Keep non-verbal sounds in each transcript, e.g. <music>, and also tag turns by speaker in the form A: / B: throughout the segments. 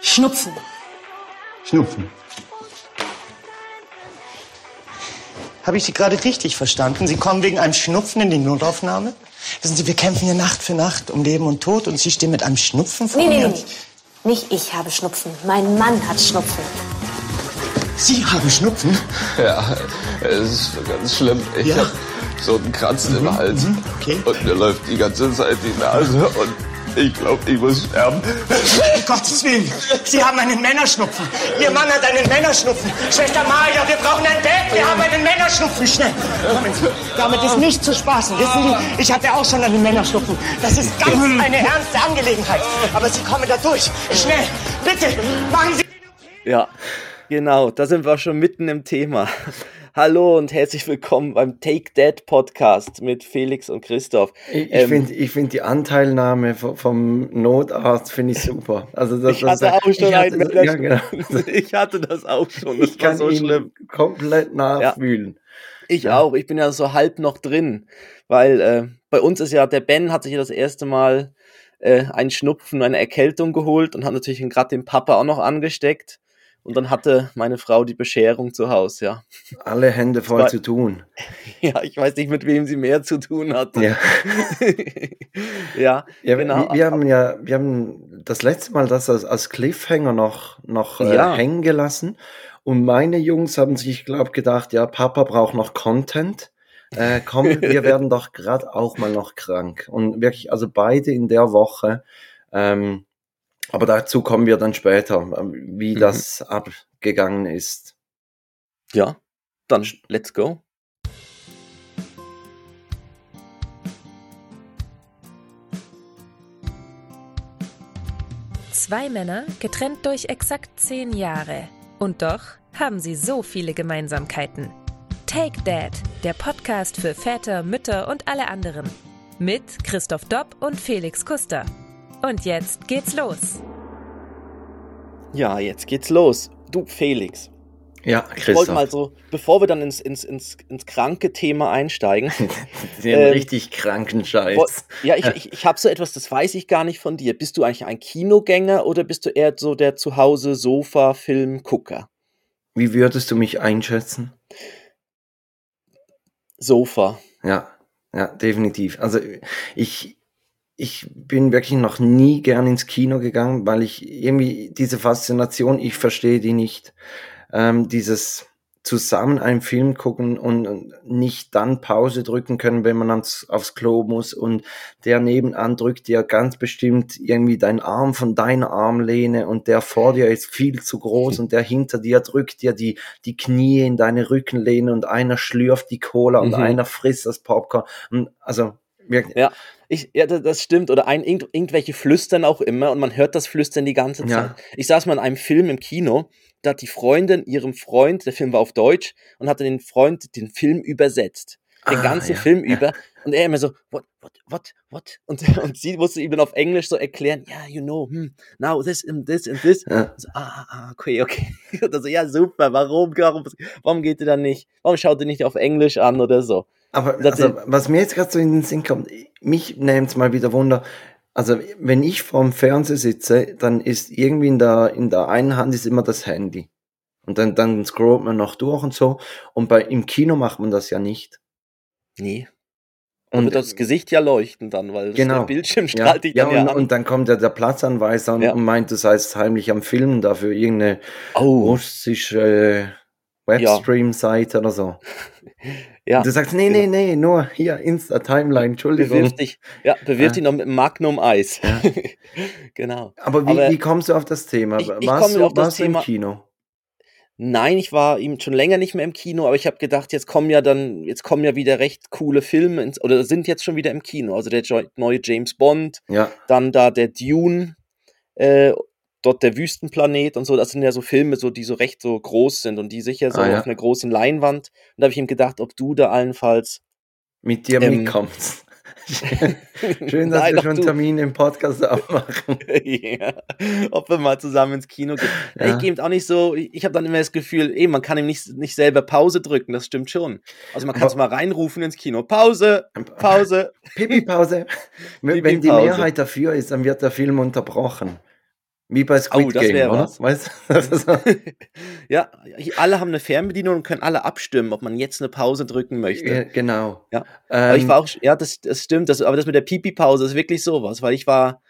A: Schnupfen.
B: Schnupfen.
C: Habe ich Sie gerade richtig verstanden? Sie kommen wegen einem Schnupfen in die Notaufnahme? Wissen Sie, wir kämpfen hier Nacht für Nacht um Leben und Tod und Sie stehen mit einem Schnupfen vor
A: Nee, nee,
C: mir.
A: nee. Nicht ich habe Schnupfen. Mein Mann hat Schnupfen.
C: Sie haben Schnupfen?
D: Ja, es ist ganz schlimm. Ich
C: Ja?
D: hab so einen Kratzen im Hals.
C: okay.
D: Und mir läuft die ganze Zeit die Nase und ich glaube, ich muss sterben.
C: Um Gottes Willen, Sie haben einen Männerschnupfen. Ihr Mann hat einen Männerschnupfen. Schwester Maria, wir brauchen ein Bett. Wir haben einen Männerschnupfen. Schnell, kommen Sie. Damit ist nicht zu spaßen. Wissen Sie, ich hatte auch schon einen Männerschnupfen. Das ist ganz eine ernste Angelegenheit. Aber Sie kommen da durch. Schnell, bitte, machen Sie...
E: Ja, genau, da sind wir schon mitten im Thema. Hallo und herzlich willkommen beim Take That Podcast mit Felix und Christoph.
B: Ich, ich
E: Ähm,
B: finde ich find die Anteilnahme vom, vom Notarzt finde ich super. Also das,
E: ich
B: das-
E: hatte auch schon
B: ich hatte, ja, genau.
E: Ich hatte das auch schon, das
B: Ich
E: war
B: kann
E: so
B: ihn
E: schlimm.
B: komplett nachfühlen.
E: Ich auch, ich bin ja so halb noch drin, weil äh, bei uns ist ja, der Ben hat sich ja das erste Mal äh, einen Schnupfen, eine Erkältung geholt und hat natürlich gerade den Papa auch noch angesteckt. Und dann hatte meine Frau die Bescherung zu Hause, ja.
B: Alle Hände voll
E: war-
B: zu tun. <laughs>
E: Ja, ich weiß nicht, mit wem sie mehr zu tun hatte.
B: Ja. <laughs>
E: ja,
B: Ja,
E: genau.
B: wir, wir haben ja, wir haben das letzte Mal das als, als Cliffhanger noch, noch äh,
E: Ja.
B: hängen gelassen. Und meine Jungs haben sich, ich glaube, gedacht, ja, Papa braucht noch Content. Äh, komm, wir <laughs> werden doch gerade auch mal noch krank. Und wirklich, also beide in der Woche. Ähm, aber dazu kommen wir dann später, ähm, wie
E: Mhm.
B: das abgegangen ist.
E: Ja, dann let's go.
F: Zwei Männer, getrennt durch exakt zehn Jahre. Und doch haben sie so viele Gemeinsamkeiten. Take Dad, der Podcast für Väter, Mütter und alle anderen. Mit Christoph Dopp und Felix Kuster. Und jetzt geht's los.
E: Ja, jetzt geht's los. Du, Felix.
B: Ja,
E: Ich wollte
B: Christoph.
E: mal so, bevor wir dann ins, ins, ins, ins kranke Thema einsteigen. <laughs>
B: Den
E: ähm,
B: richtig kranken Scheiß.
E: wo- ja, ich, ich, ich habe so etwas, das weiß ich gar nicht von dir. Bist du eigentlich ein Kinogänger oder bist du eher so der zu Hause Sofa-Film-Gucker?
B: Wie würdest du mich einschätzen?
E: Sofa.
B: Ja, ja, definitiv. Also ich, ich bin wirklich noch nie gern ins Kino gegangen, weil ich irgendwie diese Faszination, ich verstehe die nicht. Ähm, dieses zusammen einen Film gucken und nicht dann Pause drücken können, wenn man ans, aufs Klo muss und der nebenan drückt dir ganz bestimmt irgendwie deinen Arm von deiner Armlehne und der vor dir ist viel zu groß und der hinter dir drückt dir die, die Knie in deine Rückenlehne und einer schlürft die Cola und
E: Mhm.
B: einer frisst das Popcorn. Und also
E: Ja, ich, ja, das, stimmt. Oder ein, irgend, irgendwelche flüstern auch immer und man hört das Flüstern die ganze Zeit.
B: Ja.
E: Ich saß mal in einem Film im Kino, da hat die Freundin ihrem Freund, der Film war auf Deutsch, und hatte den Freund den Film übersetzt. Den
B: Ah,
E: ganzen
B: ja,
E: Film
B: ja.
E: über. Und er immer so, what, what, what, what? Und, <laughs> und sie musste ihm dann auf Englisch so erklären, ja, you know, hm, now this and this and this.
B: Ja.
E: So, ah, ah, okay, okay. <laughs> Und so, ja, super, warum, warum, warum geht ihr dann nicht, warum schaut ihr nicht auf Englisch an oder so?
B: Aber also, was mir jetzt gerade so in den Sinn kommt, mich nimmt es mal wieder Wunder. Also, wenn ich vorm Fernseher sitze, dann ist irgendwie in der, in der einen Hand ist immer das Handy. Und dann, dann scrollt man noch durch und so. Und bei, im Kino macht man das ja nicht.
E: Nee.
B: Und
E: wird das Gesicht ja leuchten dann, weil
B: Genau.
E: der Bildschirm
B: ja,
E: strahlt dich
B: ja,
E: dann ja,
B: und,
E: an.
B: und dann kommt ja der Platzanweiser und,
E: Ja.
B: und meint, du seist heimlich am Filmen dafür irgendeine
E: oh,
B: russische Webstream-Seite oder so. <laughs>
E: ja.
B: Du sagst, nee, nee, nee, nur hier Insta-Timeline, Entschuldigung.
E: Bewirf dich, ja, bewirf
B: Ja.
E: dich noch mit Magnum Eis. <laughs> genau.
B: Aber wie,
E: Aber
B: wie kommst du auf das Thema?
E: ich- ich
B: warst du,
E: auf das
B: warst du im
E: Thema-
B: Kino?
E: Nein, ich war ihm schon länger nicht mehr im Kino, aber ich habe gedacht, jetzt kommen ja dann, jetzt kommen ja wieder recht coole Filme ins, oder sind jetzt schon wieder im Kino. Also der neue James Bond,
B: Ja,
E: dann da der Dune, äh, dort der Wüstenplanet und so. Das sind ja so Filme, so die so recht so groß sind und die sicher so
B: Ah, ja.
E: auf einer großen Leinwand. Und da habe ich ihm gedacht, ob du da allenfalls
B: mit dir
E: Ähm,
B: mitkommst. <laughs> Schön, dass
E: Nein,
B: wir schon
E: du.
B: Termine im Podcast aufmachen. <laughs>
E: ja, ob wir mal zusammen ins Kino gehen. Ja. Ich gehe auch nicht so, ich, habe dann immer das Gefühl, eh, man kann ihm nicht, nicht selber Pause drücken, das stimmt schon. Also man kann es mal reinrufen ins Kino. Pause, Pause.
B: Pipi-Pause. Wenn <laughs> wenn die. Mehrheit dafür ist, dann wird der Film unterbrochen. Wie bei Squid
E: Oh, das
B: Game, oder?
E: was.
B: Weißt du? <laughs>
E: Ja, alle haben eine Fernbedienung und können alle abstimmen, ob man jetzt eine Pause drücken möchte.
B: Ja, genau.
E: Ja. Aber ich
B: Ähm,
E: war auch, ja, das, das stimmt, das, aber das mit der Pipi-Pause ist wirklich sowas, weil ich war,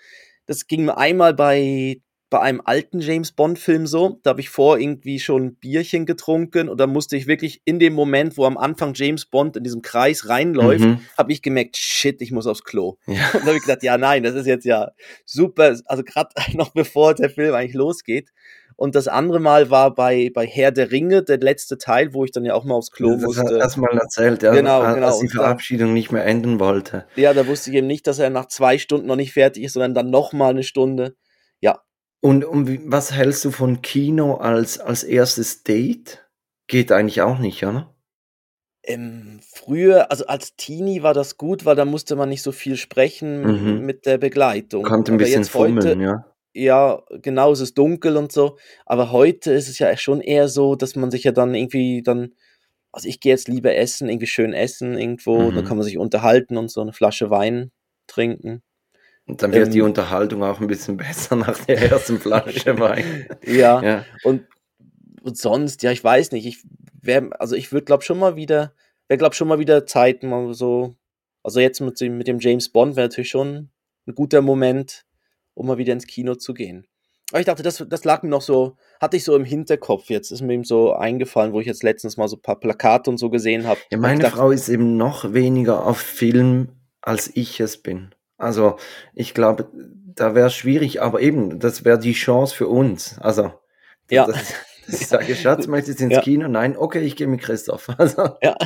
E: das ging mir einmal bei, bei einem alten James Bond-Film so, da habe ich vor irgendwie schon ein Bierchen getrunken und da musste ich wirklich in dem Moment, wo am Anfang James Bond in diesem Kreis reinläuft,
B: Mhm.
E: habe ich gemerkt, shit, ich muss aufs Klo.
B: Ja. <laughs>
E: Und da habe ich gedacht, ja, nein, das ist jetzt ja super, also gerade <laughs> noch bevor der Film eigentlich losgeht. Und das andere Mal war bei, bei Herr der Ringe, der letzte Teil, wo ich dann ja auch mal aufs Klo
B: das
E: musste.
B: erst mal erzählt, ja,
E: Genau, genau.
B: die
E: Und da-
B: Verabschiedung nicht mehr enden wollte.
E: Ja, da wusste ich eben nicht, dass er nach zwei Stunden noch nicht fertig ist, sondern dann noch mal eine Stunde.
B: Und, und was hältst du von Kino als, als erstes Date? Geht eigentlich auch nicht, oder?
E: ähm, früher, also als Teenie war das gut, weil da musste man nicht so viel sprechen
B: Mhm.
E: mit der Begleitung.
B: Konnte ein bisschen
E: jetzt heute,
B: fummeln, ja.
E: ja, genau, es ist dunkel und so. Aber heute ist es ja schon eher so, dass man sich ja dann irgendwie dann, also ich gehe jetzt lieber essen, irgendwie schön essen irgendwo,
B: Mhm.
E: dann kann man sich unterhalten und so eine Flasche Wein trinken.
B: Und dann wird die
E: Ähm,
B: Unterhaltung auch ein bisschen <laughs> besser nach der ersten Flasche Wein.
E: Ja,
B: Ja.
E: Und, und sonst, ja, ich weiß nicht. Ich wär, also ich würde, glaube schon mal wieder, wäre, glaube schon mal wieder Zeit, mal so, also jetzt mit dem, mit dem James Bond wäre natürlich schon ein guter Moment, um mal wieder ins Kino zu gehen. Aber ich dachte, das, das lag mir noch so, hatte ich so im Hinterkopf jetzt, ist mir eben so eingefallen, wo ich jetzt letztens mal so ein paar Plakate und so gesehen habe.
B: Ja, meine Frau ist eben noch weniger auf Film, als ich es bin. Also, ich glaube, da wäre es schwierig, aber eben, das wäre die Chance für uns. Also,
E: Ja.
B: dass, dass ich sage, Schatz, möchtest du ins
E: Ja.
B: Kino? Nein, okay, ich gehe mit Christoph. <laughs> Also,
E: Ja.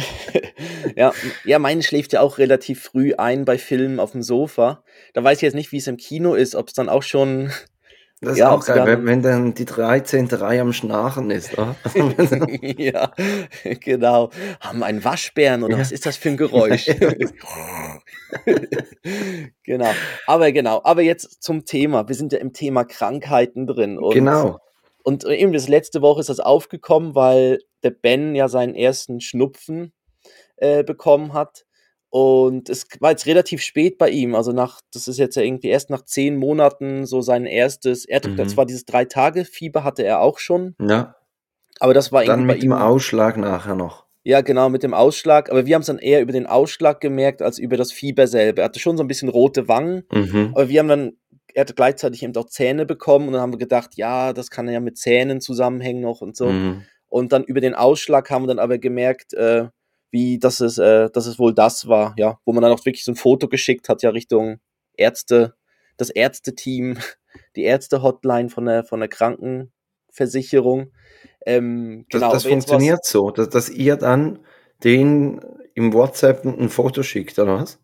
E: <laughs> ja, ja, meine schläft ja auch relativ früh ein bei Filmen auf dem Sofa. Da weiß ich jetzt nicht, wie es im Kino ist, ob es dann auch schon
B: das ist
E: Ja,
B: auch geil, wenn, wenn dann die 13. Reihe am Schnarchen ist. Oder? <laughs> <laughs>
E: Ja, genau. Haben einen Waschbären oder
B: Ja.
E: was ist das für ein Geräusch? <laughs> genau. Aber genau. Aber jetzt zum Thema. Wir sind ja im Thema Krankheiten drin. Und,
B: genau.
E: Und eben das letzte Woche ist das aufgekommen, weil der Ben ja seinen ersten Schnupfen äh, bekommen hat. Und es war jetzt relativ spät bei ihm. Also nach, das ist jetzt ja irgendwie erst nach zehn Monaten so sein erstes. Er
B: Mhm.
E: zwar dieses Drei-Tage-Fieber hatte er auch schon,
B: Ja,
E: aber das war
B: dann
E: irgendwie bei
B: mit dem
E: ihm.
B: Ausschlag nachher noch.
E: Ja, genau, mit dem Ausschlag. Aber wir haben es dann eher über den Ausschlag gemerkt, als über das Fieber selber. Er hatte schon so ein bisschen rote Wangen,
B: Mhm.
E: aber wir haben dann, er hatte gleichzeitig eben auch Zähne bekommen und dann haben wir gedacht, ja, das kann ja mit Zähnen zusammenhängen noch und so.
B: Mhm.
E: Und dann über den Ausschlag haben wir dann aber gemerkt, äh, wie, dass es, äh, dass es wohl das war, ja, wo man dann auch wirklich so ein Foto geschickt hat, ja, Richtung Ärzte, das Ärzteteam, <laughs> die Ärzte-Hotline von der, von der Krankenversicherung. Ähm,
B: Das,
E: genau,
B: das
E: war's-
B: funktioniert so, dass, dass ihr dann den im WhatsApp ein Foto schickt, oder was?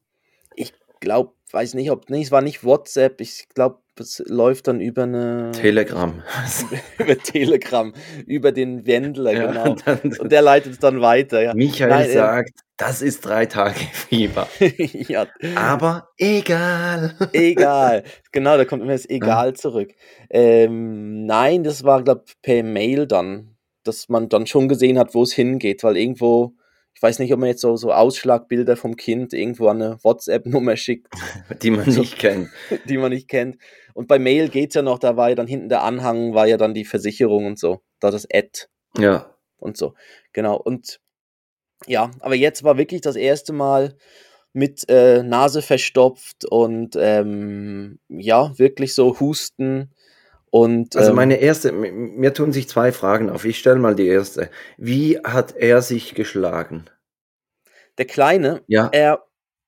E: Ich glaube, weiß nicht, ob, nee, es war nicht WhatsApp, ich glaube, es läuft dann über eine,
B: Telegram. <laughs>
E: über Telegram, über den Wendler,
B: Ja,
E: genau.
B: dann-
E: Und der leitet es dann weiter, ja.
B: Michael
E: Nein, äh,
B: sagt, das ist drei Tage <laughs> Fieber. <laughs>
E: ja,
B: Aber egal.
E: egal. Genau, da kommt immer das Egal zurück. Ähm, nein, das war, glaube ich, per Mail dann, dass man dann schon gesehen hat, wo es hingeht, weil irgendwo, ich weiß nicht, ob man jetzt so, so Ausschlagbilder vom Kind irgendwo an eine WhatsApp-Nummer schickt, <laughs>
B: Die man nicht kennt. <laughs>
E: die man nicht kennt. Und bei Mail geht's ja noch, da war ja dann hinten der Anhang, war ja dann die Versicherung und so, da das Ad
B: Ja.
E: und so. Genau. Und ja, aber jetzt war wirklich das erste Mal mit äh, Nase verstopft und ähm, ja, wirklich so Husten. Und
B: Also
E: ähm,
B: meine erste, mir tun sich zwei Fragen auf. Ich stelle mal die erste. Wie hat er sich geschlagen?
E: der Kleine,
B: Ja.
E: er,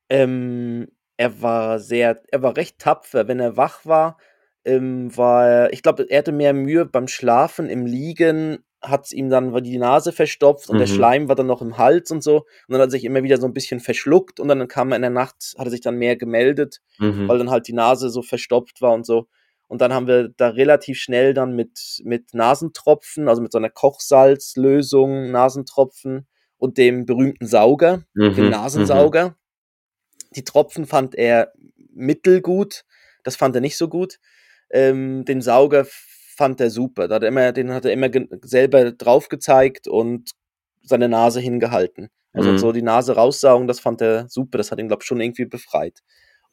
E: ähm, er war sehr, er war recht tapfer. Wenn er wach war, ähm, war er, ich glaube, er hatte mehr Mühe beim Schlafen, im Liegen hat es ihm dann die Nase verstopft und der
B: Mhm.
E: Schleim war dann noch im Hals und so. Und dann hat er sich immer wieder so ein bisschen verschluckt und dann kam er in der Nacht, hat er sich dann mehr gemeldet,
B: Mhm.
E: weil dann halt die Nase so verstopft war und so. Und dann haben wir da relativ schnell dann mit, mit Nasentropfen, also mit so einer Kochsalzlösung, Nasentropfen und dem berühmten Sauger, dem
B: Mhm.
E: Nasensauger. Die Tropfen fand er mittelgut, das fand er nicht so gut. Ähm, den Sauger fand er super. Da hat er immer, den hat er immer selber drauf gezeigt und seine Nase hingehalten. Also
B: Mhm.
E: so die Nase raussaugen, das fand er super. Das hat ihn, glaube ich, schon irgendwie befreit.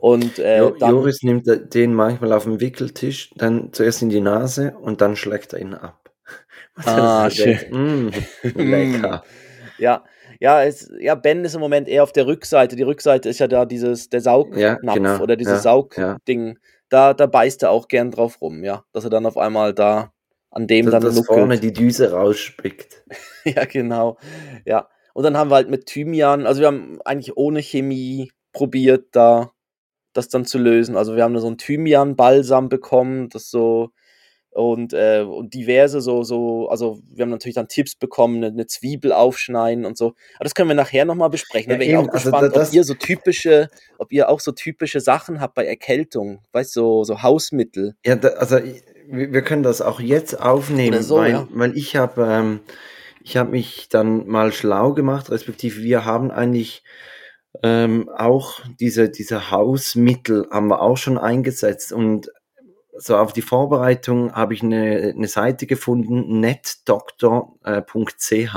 E: Und äh, dann,
B: Joris nimmt de den manchmal auf 'n Wickeltisch, dann zuerst in die Nase und dann schlägt er ihn ab. <laughs>
E: Ah,
B: Dass er denkt: „Mm, <laughs> lecker.“
E: ja, ja, es, ja, Ben ist im Moment eher auf der Rückseite. Die Rückseite ist ja da dieses, der
B: Ja,
E: Saugnapf
B: genau.
E: oder dieses
B: Ja, ja.
E: Saugding. Da, da beißt er auch gern drauf rum, ja. Dass er dann auf einmal da an dem
B: Da
E: dann
B: dass vorne
E: nuckelt.
B: die Düse rausspickt. <laughs>
E: Ja, genau. Ja. Und dann haben wir halt mit Thymian, also wir haben eigentlich ohne Chemie probiert, da das dann zu lösen. Also wir haben da so 'n Thymian-Balsam bekommen, das so und, äh, und diverse so so also wir haben natürlich dann Tipps bekommen, 'ne 'ne Zwiebel aufschneiden und so. Aber das können wir nachher noch mal besprechen.
B: Ja,
E: Da wäre ich auch
B: also
E: gespannt, ob ihr so typische ob ihr auch so typische Sachen habt bei Erkältung, weißt so so Hausmittel.
B: Ja, da also i wir können das auch jetzt aufnehmen,
E: so,
B: weil
E: ja.
B: weil ich habe, ähm ich habe mich dann mal schlau gemacht, respektive wir haben eigentlich, ähm, auch diese diese Hausmittel haben wir auch schon eingesetzt und so auf die Vorbereitung habe ich 'ne 'ne Seite gefunden, netdoktor, äh, .ch.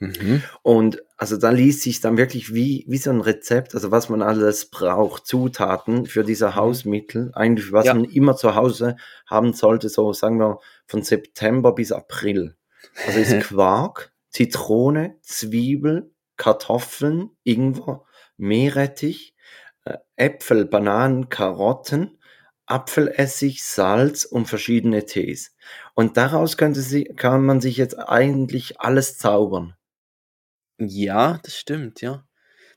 E: Mhm.
B: Und also da liest sich's dann wirklich wie wie so 'n Rezept, also was man alles braucht, Zutaten für diese
E: Mhm.
B: Hausmittel, eigentlich was
E: Ja.
B: man immer zu Hause haben sollte, so sagen wir von September bis April. Also ist <laughs> Quark, Zitrone, Zwiebel, Kartoffeln, Ingwer, Meerrettich, äh, Äpfel, Bananen, Karotten, Apfelessig, Salz und verschiedene Tees. Und daraus könnte sie kann man sich jetzt eigentlich alles zaubern.
E: Ja, das stimmt, ja.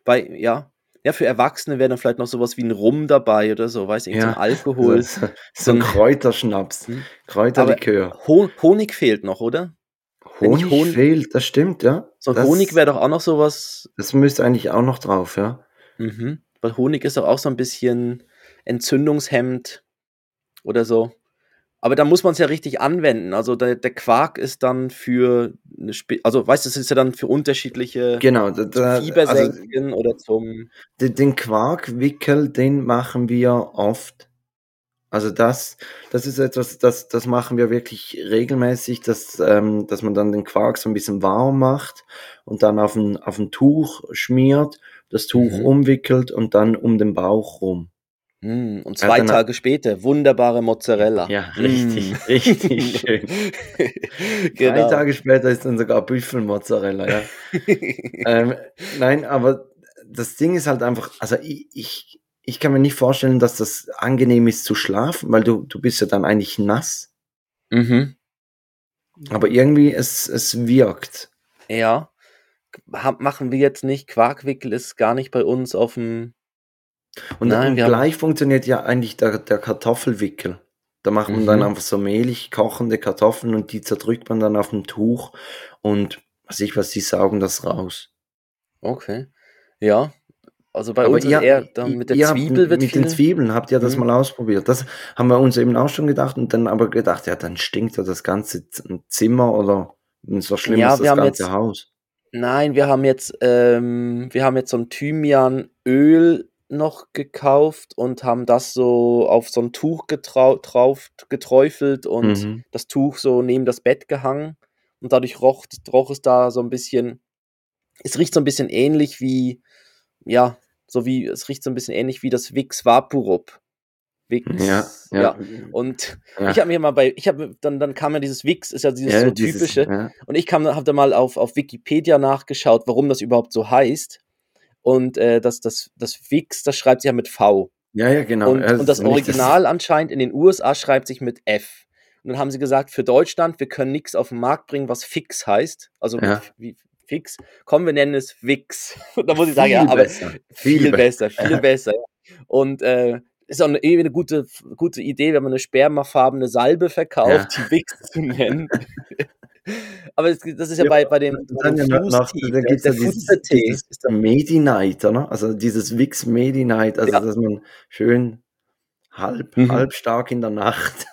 E: Bei ja. Ja, für Erwachsene wäre dann vielleicht noch so was wie 'n Rum dabei oder so, weißt du, irgend so
B: Ja, <laughs>
E: Alkohol.
B: so so
E: So
B: 'n
E: 'n
B: Kräuterschnaps.
E: Aber
B: Kräuterlikör.
E: Ho Honig fehlt noch, oder?
B: Honig
E: Hon
B: fehlt, das stimmt, ja.
E: So 'n Honig
B: Das
E: wäre doch auch noch so was
B: das müsste eigentlich auch noch drauf, ja.
E: Mhm. Weil Honig ist doch auch so 'n bisschen entzündungshemmend oder so. Aber da muss man's ja richtig anwenden. Also der der Quark ist dann für 'ne spe also weißt du, das ist ja dann für unterschiedliche
B: Genau, da also
E: Fiebersenken oder zum
B: de den Quarkwickel, den machen wir oft. Also das das ist etwas, das das machen wir wirklich regelmäßig, dass ähm, dass man dann den Quark so 'n bisschen warm macht und dann auf 'n auf 'n Tuch schmiert, das Tuch
E: Mhm.
B: umwickelt und dann um den Bauch rum.
E: Hm, und 2
B: dann
E: Tage später wunderbare Mozzarella.
B: Ja, richtig,
E: Mm.
B: richtig <laughs> schön. 3
E: Genau.
B: Tage später ist dann sogar Büffelmozzarella, ja. <laughs> Ähm, nein, aber das Ding ist halt einfach also i ich ich kann mir nicht vorstellen, dass das angenehm ist zu schlafen, weil du du bist ja dann eigentlich nass.
E: Mhm.
B: Aber irgendwie es es wirkt.
E: Ja. Ha machen wir jetzt nicht. Quarkwickel ist gar nicht bei uns auf'm
B: Und
E: Nein,
B: und
E: wir haben
B: gleich funktioniert ja eigentlich der der Kartoffelwickel. Da macht man dann
E: Mhm.
B: einfach so mehlig kochende Kartoffeln und die zerdrückt man dann auf'm Tuch und weiß ich was, die saugen das raus.
E: Okay. Ja. Also bei
B: Aber
E: uns ist
B: ihr
E: eher dann mit der Zwiebel wird
B: mit den
E: viel
B: Zwiebeln habt ihr das
E: Mhm.
B: mal ausprobiert? Das haben wir uns eben auch schon gedacht und dann aber gedacht: „Ja, dann stinkt ja das ganze Zimmer oder ist doch schlimmer
E: Ja, wir
B: das ganze
E: jetzt
B: Haus.“
E: nein, wir haben jetzt ähm, wir haben jetzt so 'n Thymianöl noch gekauft und haben das so auf so 'n Tuch getrau drauf geträufelt und
B: Mhm.
E: das Tuch so neben das Bett gehangen und dadurch roch roch es da so 'n bisschen es riecht so 'n bisschen ähnlich wie ja, so wie es riecht so 'n bisschen ähnlich wie das Vicks Vaporub.
B: Ja,
E: Vicks,
B: ja.
E: ja. Und ich
B: Ja.
E: habe mir mal bei ich habe dann dann kam ja dieses Vicks, ist ja dieses
B: Ja,
E: so
B: dieses
E: typische
B: ja.
E: und ich kam habe da mal auf auf Wikipedia nachgeschaut, warum das überhaupt so heißt. Und, äh, das das das Vicks, das schreibt sich ja mit V.
B: Ja, ja, genau.
E: Und
B: Ja,
E: und das
B: nicht das
E: Original anscheinend in den USA schreibt sich mit F. Und dann haben sie gesagt: „Für Deutschland, wir können nix auf 'n Markt bringen, was Fix heißt, also
B: Ja.
E: Wie Fix. Komm, wir nennen es Vicks.“ <laughs> Und da muss ich sagen, ja,
B: Viel
E: aber
B: besser, viel
E: viel
B: be
E: besser, viel <laughs> besser, ja. Und, äh, ist auch 'ne irgendwie 'ne gute gute Idee, wenn man 'ne spermafarbene Salbe
B: Ja.
E: verkauft, die Vicks zu nennen. <laughs> Aber es das ist ja
B: Ja,
E: bei bei dem bei dem
B: ja da
E: der
B: ja dieses dieses
E: ist dann
B: Medi-Night, oder? Also dieses Vicks Medi-Night, also
E: Ja.
B: dass man schön halb
E: Mhm.
B: halbstark in der Nacht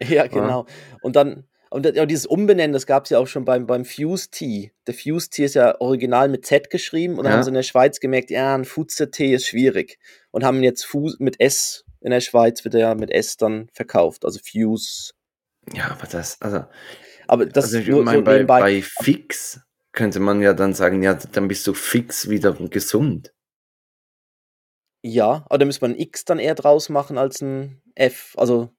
E: Ja,
B: ja.
E: genau. Und dann und ja, dieses Umbenennen, das gab's ja auch schon beim beim Fuze-Tea. Der Fuze-Tea ist ja original mit Z geschrieben und dann haben sie
B: Ja.
E: in der Schweiz gemerkt, ja, 'n Fuze-Tee ist schwierig und haben jetzt Fu mit S in der Schweiz wird er ja mit S dann verkauft, also Fuse.
B: Ja, aber das also
E: Aber das
B: also ich
E: nur so
B: meine, bei
E: nebenbei.
B: bei Fix könnte man ja dann sagen: „Ja, dann bist du fix wieder gesund.“
E: Ja, aber da müsste man ein X dann eher draus machen als ein F. Also,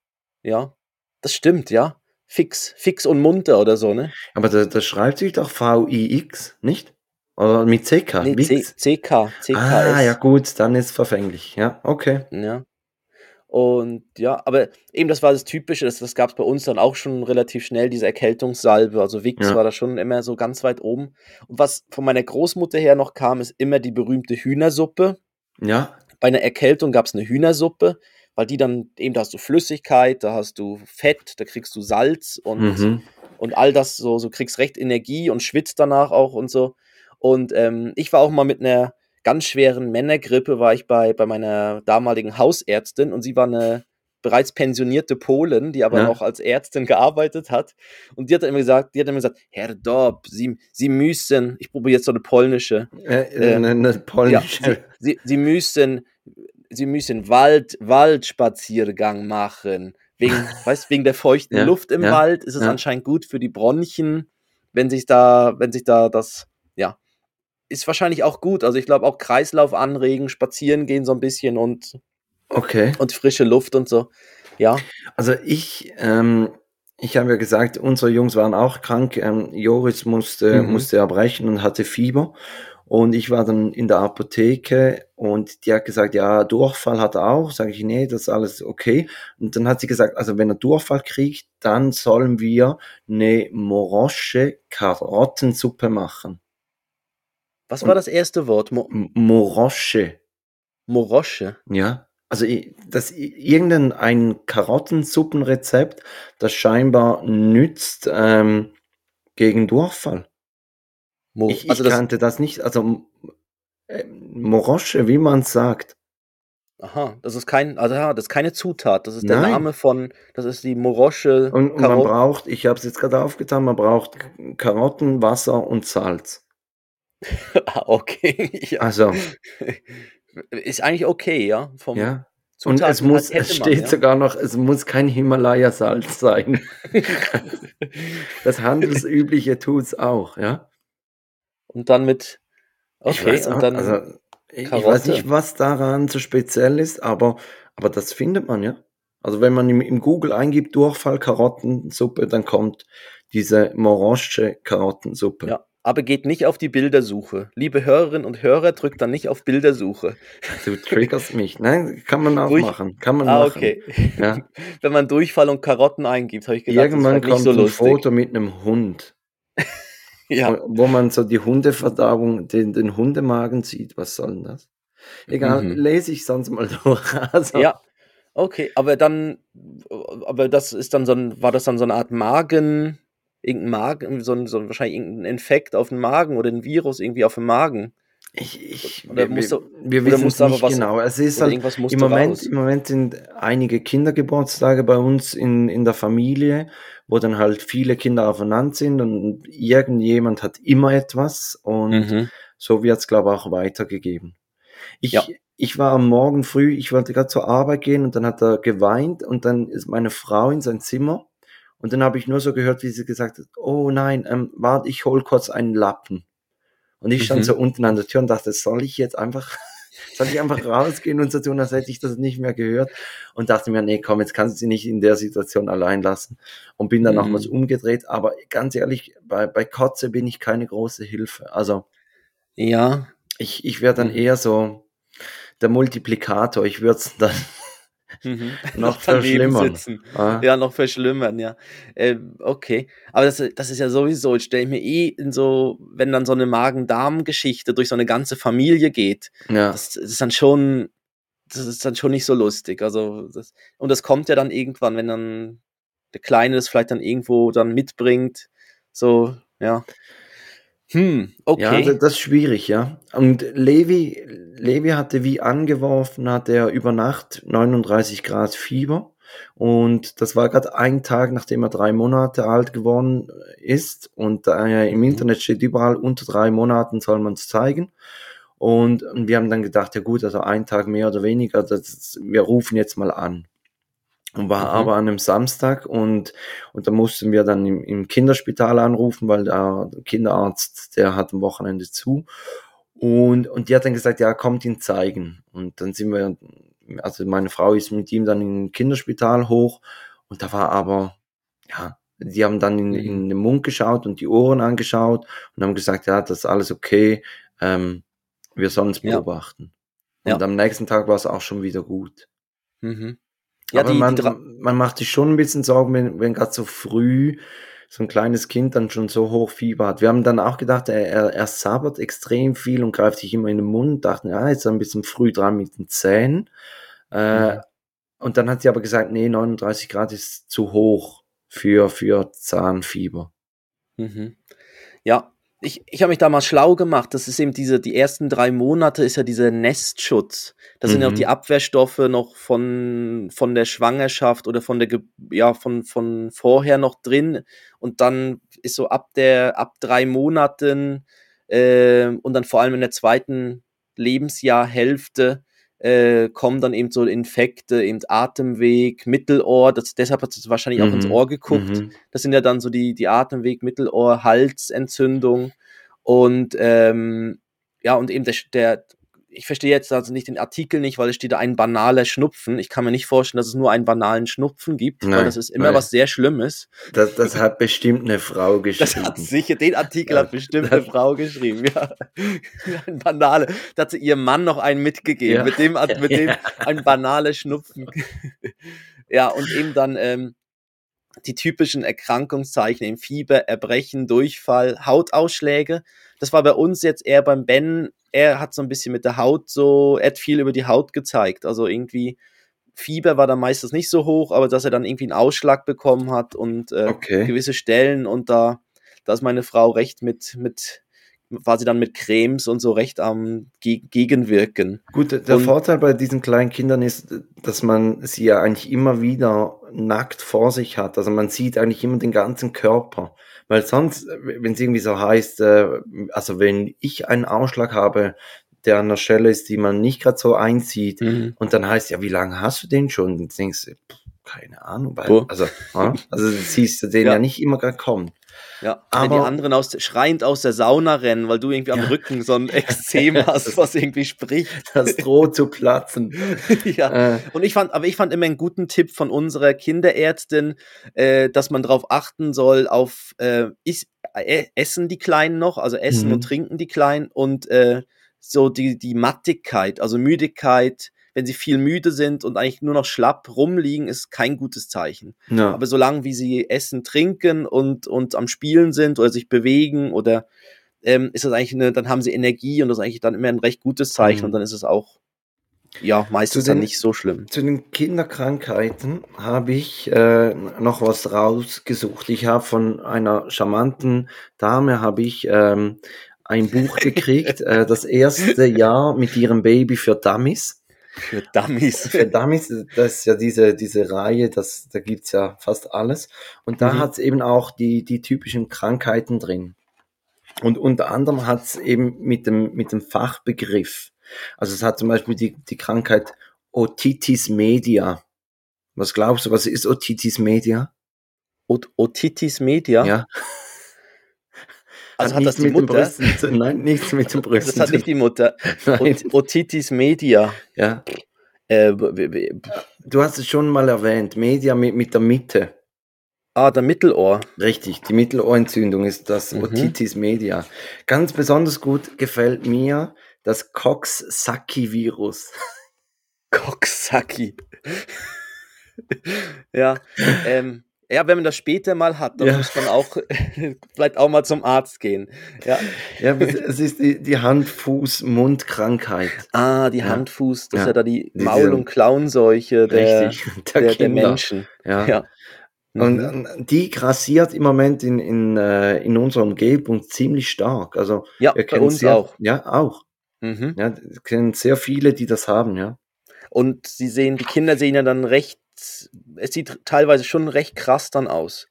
E: ja, das stimmt, ja. Fix, fix und munter oder so, ne?
B: Aber da, das schreibt sich doch V-I-X, nicht? Oder mit CK?
E: Nee, C,
B: Wix?
E: CK, CKS.
B: Ah, ja gut, dann ist verfänglich. Ja, okay.
E: Ja. Und ja, aber eben das war das Typische, das, das gab es bei uns dann auch schon relativ schnell, diese Erkältungssalbe. Also Vicks
B: Ja.
E: war da schon immer so ganz weit oben. Und was von meiner Großmutter her noch kam, ist immer die berühmte Hühnersuppe.
B: Ja,
E: Bei einer Erkältung gab es eine Hühnersuppe, weil die dann, eben da hast du Flüssigkeit, da hast du Fett, da kriegst du Salz und,
B: mhm.
E: und all das so, so kriegst recht Energie und schwitzt danach auch und so. Und ähm, ich war auch mal mit einer ganz schweren Männergrippe, war ich bei, bei meiner damaligen Hausärztin und sie war eine bereits pensionierte Polin, die aber
B: Ja.
E: noch als Ärztin gearbeitet hat. Und die hat dann immer gesagt, die hat immer gesagt, Herr Dobb, Sie, Sie müssen, ich probiere jetzt so eine polnische,
B: Äh, äh,
E: Ähm,
B: eine, eine
E: ja,
B: polnische.
E: sie, sie, sie müssen, sie müssen Wald, Waldspaziergang machen. Wegen, <laughs> weißt, wegen der feuchten
B: Ja,
E: Luft im
B: ja,
E: Wald ist es
B: ja.
E: anscheinend gut für die Bronchien, wenn sich da, wenn sich da das, ja, ist wahrscheinlich auch gut. Also ich glaube auch Kreislauf anregen, spazieren gehen so ein bisschen und,
B: Okay.
E: und frische Luft und so. Ja.
B: Also ich, ähm, ich habe ja gesagt, unsere Jungs waren auch krank. Ähm, Joris musste,
E: Mhm.
B: musste erbrechen und hatte Fieber. Und ich war dann in der Apotheke und die hat gesagt, ja, Durchfall hat er auch. Sage ich, nee, das ist alles okay. Und dann hat sie gesagt, also wenn er Durchfall kriegt, dann sollen wir eine morosche Karottensuppe machen.
E: Was war das erste Wort? Mo
B: morosche,
E: Morosche.
B: ja. Also das irgendein ein Karottensuppenrezept, das scheinbar nützt ähm, gegen Durchfall.
E: Mo
B: Ich, ich
E: also das,
B: kannte das nicht. Also äh, Morosche, wie man sagt.
E: aha, das ist kein, also ja, das ist keine Zutat. Das ist der
B: Nein.
E: Name von, das ist die Morosche
B: Und, und man braucht, ich habe es jetzt gerade aufgetan, man braucht Karotten, Wasser und Salz. <laughs>
E: Ah, okay. <laughs> ja.
B: Also, <laughs>
E: Ist eigentlich okay, ja. Vom
B: ja. Und es
E: Zutaten
B: muss, es
E: man,
B: steht
E: ja.
B: sogar noch, es muss kein Himalaya-Salz sein. Das handelsübliche tut's auch, ja.
E: Und dann mit, okay,
B: auch,
E: und dann,
B: also, ich
E: Karotte.
B: weiß nicht, was daran so speziell ist, aber, aber das findet man, ja. Also wenn man im, im Google eingibt, Durchfall Karottensuppe, dann kommt diese Morosche Karottensuppe.
E: ja. Aber geht nicht auf die Bildersuche. Liebe Hörerinnen und Hörer, drückt dann nicht auf Bildersuche.
B: Du triggerst mich. Nein, kann man auch
E: Ruhig.
B: machen. Kann man
E: Ah,
B: machen.
E: okay.
B: Ja. <laughs>
E: Wenn man Durchfall und Karotten eingibt, habe ich gedacht,
B: Irgendwann
E: das ist halt
B: kommt
E: so
B: ein. Foto mit einem Hund, <laughs> <laughs>
E: Ja.
B: wo, man so die Hundeverdauung, den, den Hundemagen sieht. Was soll denn das? Egal,
E: Mhm.
B: lese ich sonst mal <laughs> durch. Also,
E: ja. Okay, aber dann, aber das ist dann so ein, war das dann so eine Art Magen, irgendein Magen, so ein, so ein wahrscheinlich irgendein Infekt auf dem Magen oder ein Virus irgendwie auf dem Magen.
B: Ich, ich,
E: Oder
B: wir,
E: musst
B: wir, wissen es nicht
E: was-
B: genau. Es ist halt,
E: musste
B: im Moment,
E: raus.
B: im Moment sind einige Kindergeburtstage bei uns in, in der Familie, wo dann halt viele Kinder aufeinander sind und irgendjemand hat immer etwas und
E: Mhm.
B: so wird es, glaube ich, auch weitergegeben. Ich,
E: Ja.
B: ich war am Morgen früh, ich wollte gerade zur Arbeit gehen und dann hat er geweint und dann ist meine Frau in sein Zimmer und dann habe ich nur so gehört, wie sie gesagt hat, oh nein, ähm, warte, ich hol kurz einen Lappen. Und ich stand
E: Mhm.
B: so unten an der Tür und dachte, soll ich jetzt einfach, soll ich einfach rausgehen und so tun, als hätte ich das nicht mehr gehört? Und dachte mir, nee, komm, jetzt kannst du sie nicht in der Situation allein lassen. Und bin dann
E: Mhm.
B: nochmals umgedreht. Aber ganz ehrlich, bei, bei Kotze bin ich keine große Hilfe. Also
E: Ja,
B: ich, ich wäre dann
E: Mhm.
B: eher so der Multiplikator. Ich würde es dann
E: Mhm. <laughs>
B: noch verschlimmern.
E: sitzen.
B: Ah,
E: Ja, noch verschlimmern, ja. Ähm, okay. Aber das, das ist ja sowieso, ich stelle mir eh in so, wenn dann so eine Magen-Darm-Geschichte durch so eine ganze Familie geht,
B: ja.
E: das, das ist dann schon, das ist dann schon nicht so lustig. Also, das, und das kommt ja dann irgendwann, wenn dann der Kleine das vielleicht dann irgendwo dann mitbringt. So, ja. Hm,
B: Ja,
E: okay.
B: das, das ist schwierig, ja. Und Levi, Levi hatte wie angeworfen, hat er über Nacht 39 Grad Fieber. Und das war gerade ein Tag, nachdem er drei Monate alt geworden ist. Und äh, im
E: Mhm.
B: Internet steht überall, unter drei Monaten soll man es zeigen. Und, und wir haben dann gedacht, ja gut, also ein Tag mehr oder weniger, das, wir rufen jetzt mal an. Und war
E: Mhm.
B: aber an einem Samstag und, und da mussten wir dann im, im Kinderspital anrufen, weil der Kinderarzt, der hat am Wochenende zu. Und, und die hat dann gesagt, ja, kommt ihn zeigen. Und dann sind wir, also meine Frau ist mit ihm dann in Kinderspital hoch und da war aber, ja, die haben dann in,
E: Mhm.
B: in den Mund geschaut und die Ohren angeschaut und haben gesagt, ja, das ist alles okay, ähm, wir sollen es
E: Ja.
B: beobachten. Und
E: Ja.
B: am nächsten Tag war es auch schon wieder gut.
E: Mhm. Ja,
B: Aber
E: die,
B: man,
E: die
B: man macht sich schon ein bisschen Sorgen, wenn, wenn gerade so früh so ein kleines Kind dann schon so hoch Fieber hat. Wir haben dann auch gedacht, er, er, er sabbert extrem viel und greift sich immer in den Mund, dachten, ja, jetzt ist ein bisschen früh dran mit den Zähnen. Äh,
E: Mhm.
B: Und dann hat sie aber gesagt, nee, 39 Grad ist zu hoch für, für Zahnfieber.
E: Mhm. Ja, ich, ich habe mich da mal schlau gemacht. Das ist eben diese, die ersten drei Monate ist ja dieser Nestschutz. Da sind ja auch
B: Mhm.
E: die Abwehrstoffe noch von, von der Schwangerschaft oder von der, ja, von, von vorher noch drin. Und dann ist so ab der, ab drei Monaten, ähm, und dann vor allem in der zweiten Lebensjahrhälfte, äh, kommen dann eben so Infekte, eben Atemweg, Mittelohr. Das, deshalb hat es wahrscheinlich auch ins
B: Mhm.
E: Ohr geguckt.
B: Mhm.
E: Das sind ja dann so die, die Atemweg, Mittelohr, Halsentzündung. Und ähm, ja, und eben der, der, ich verstehe jetzt also nicht den Artikel nicht, weil es steht da ein banaler Schnupfen. Ich kann mir nicht vorstellen, dass es nur einen banalen Schnupfen gibt, weil
B: Nein,
E: das ist immer
B: nein.
E: was sehr Schlimmes.
B: Das, das hat bestimmt eine Frau <laughs>
E: Das
B: geschrieben.
E: hat sicher, den Artikel
B: Ja.
E: hat bestimmt eine Frau geschrieben, ja. <laughs> Ein banale. Da hat sie ihrem Mann noch einen mitgegeben,
B: Ja.
E: mit dem, mit <laughs> dem
B: Ja.
E: ein banales Schnupfen. ja, und eben dann ähm, die typischen Erkrankungszeichen im Fieber, Erbrechen, Durchfall, Hautausschläge. Das war bei uns jetzt eher beim Ben. Er hat so ein bisschen mit der Haut so, er hat viel über die Haut gezeigt. Also irgendwie Fieber war dann meistens nicht so hoch, aber dass er dann irgendwie einen Ausschlag bekommen hat und äh,
B: Okay.
E: gewisse Stellen und da, da ist meine Frau recht mit, mit, war sie dann mit Cremes und so recht am Ge Gegenwirken.
B: Gut, der- der
E: Und-
B: Vorteil bei diesen kleinen Kindern ist, dass man sie ja eigentlich immer wieder nackt vor sich hat. Also man sieht eigentlich immer den ganzen Körper. Weil sonst, wenn es irgendwie so heißt, äh, also wenn ich einen Ausschlag habe, der an der Stelle ist, die man nicht gerade so einsieht,
E: Mhm.
B: und dann heißt ja, wie lange hast du den schon? Und dann denkst du, pff, keine Ahnung, weil,
E: Wo?
B: also, also siehst du den
E: Ja.
B: ja, nicht immer gerade kommen.
E: Ja, wenn die
B: Aber-
E: anderen aus, schreiend aus der Sauna rennen, weil du irgendwie am
B: Ja.
E: Rücken so ein <laughs> Extrem hast, was irgendwie spricht.
B: Das droht zu platzen. <laughs>
E: ja.
B: Äh,
E: Und ich fand, aber ich fand immer einen guten Tipp von unserer Kinderärztin, äh, dass man darauf achten soll, auf äh, is, äh, essen die Kleinen noch, also essen
B: Mhm.
E: und trinken die Kleinen und äh, so die, die Mattigkeit, also Müdigkeit, wenn sie viel müde sind und eigentlich nur noch schlapp rumliegen, ist kein gutes Zeichen.
B: ja.
E: Aber solange wie sie essen, trinken und, und am Spielen sind oder sich bewegen oder ähm, ist das eigentlich eine, dann haben sie Energie und das ist eigentlich dann immer ein recht gutes Zeichen
B: Mhm.
E: und dann ist es auch, ja, meistens
B: Zu
E: dann
B: den-
E: nicht so schlimm.
B: Zu den Kinderkrankheiten habe ich äh, noch was rausgesucht. Ich habe von einer charmanten Dame habe ich ähm, ein Buch gekriegt, <laughs> äh, das erste Jahr mit ihrem Baby für Dummies.
E: Für Dummies.
B: Für Dummies, das ist ja diese, diese Reihe, das, da gibt's ja fast alles. Und da
E: Mhm.
B: hat's eben auch die, die typischen Krankheiten drin. Und unter anderem hat's eben mit dem, mit dem Fachbegriff. Also es hat zum Beispiel die, die Krankheit Otitis media. Was glaubst du, was ist Otitis media?
E: Ot Otitis media.
B: Ja.
E: Also hat das
B: nichts
E: die Mutter?
B: Brüsten zu, nein, nichts mit den <laughs> Brüsten
E: Das hat nicht die Mutter. Ot Otitis media.
B: ja.
E: Äh,
B: Du hast es schon mal erwähnt. Media mit, mit der Mitte.
E: ah, der Mittelohr.
B: Richtig, die Mittelohrentzündung ist das
E: Mhm.
B: Otitis media. Ganz besonders gut gefällt mir das Coxsackie-Virus.
E: Coxsackie. <laughs> ja, ähm, ja, wenn man das später mal hat, dann
B: Ja.
E: muss man auch <laughs> vielleicht auch mal zum Arzt gehen. Ja.
B: Ja, es- ist die, die Hand-Fuß-Mund-Krankheit.
E: Ah, die
B: Ja.
E: Hand-Fuß, das ist
B: Ja.
E: da die Maul- und Klauenseuche der,
B: der,
E: der, der. Menschen.
B: Ja. Und
E: Mhm.
B: die grassiert im Moment in, in, äh, in unserer Umgebung ziemlich stark. Also
E: ja,
B: wir
E: bei
B: kennen
E: uns
B: sehr,
E: auch.
B: Ja, auch.
E: Mhm.
B: Ja, wir kennen sehr viele, die das haben, ja.
E: Und sie sehen, die Kinder sehen ja dann recht, es sieht teilweise schon recht krass dann aus.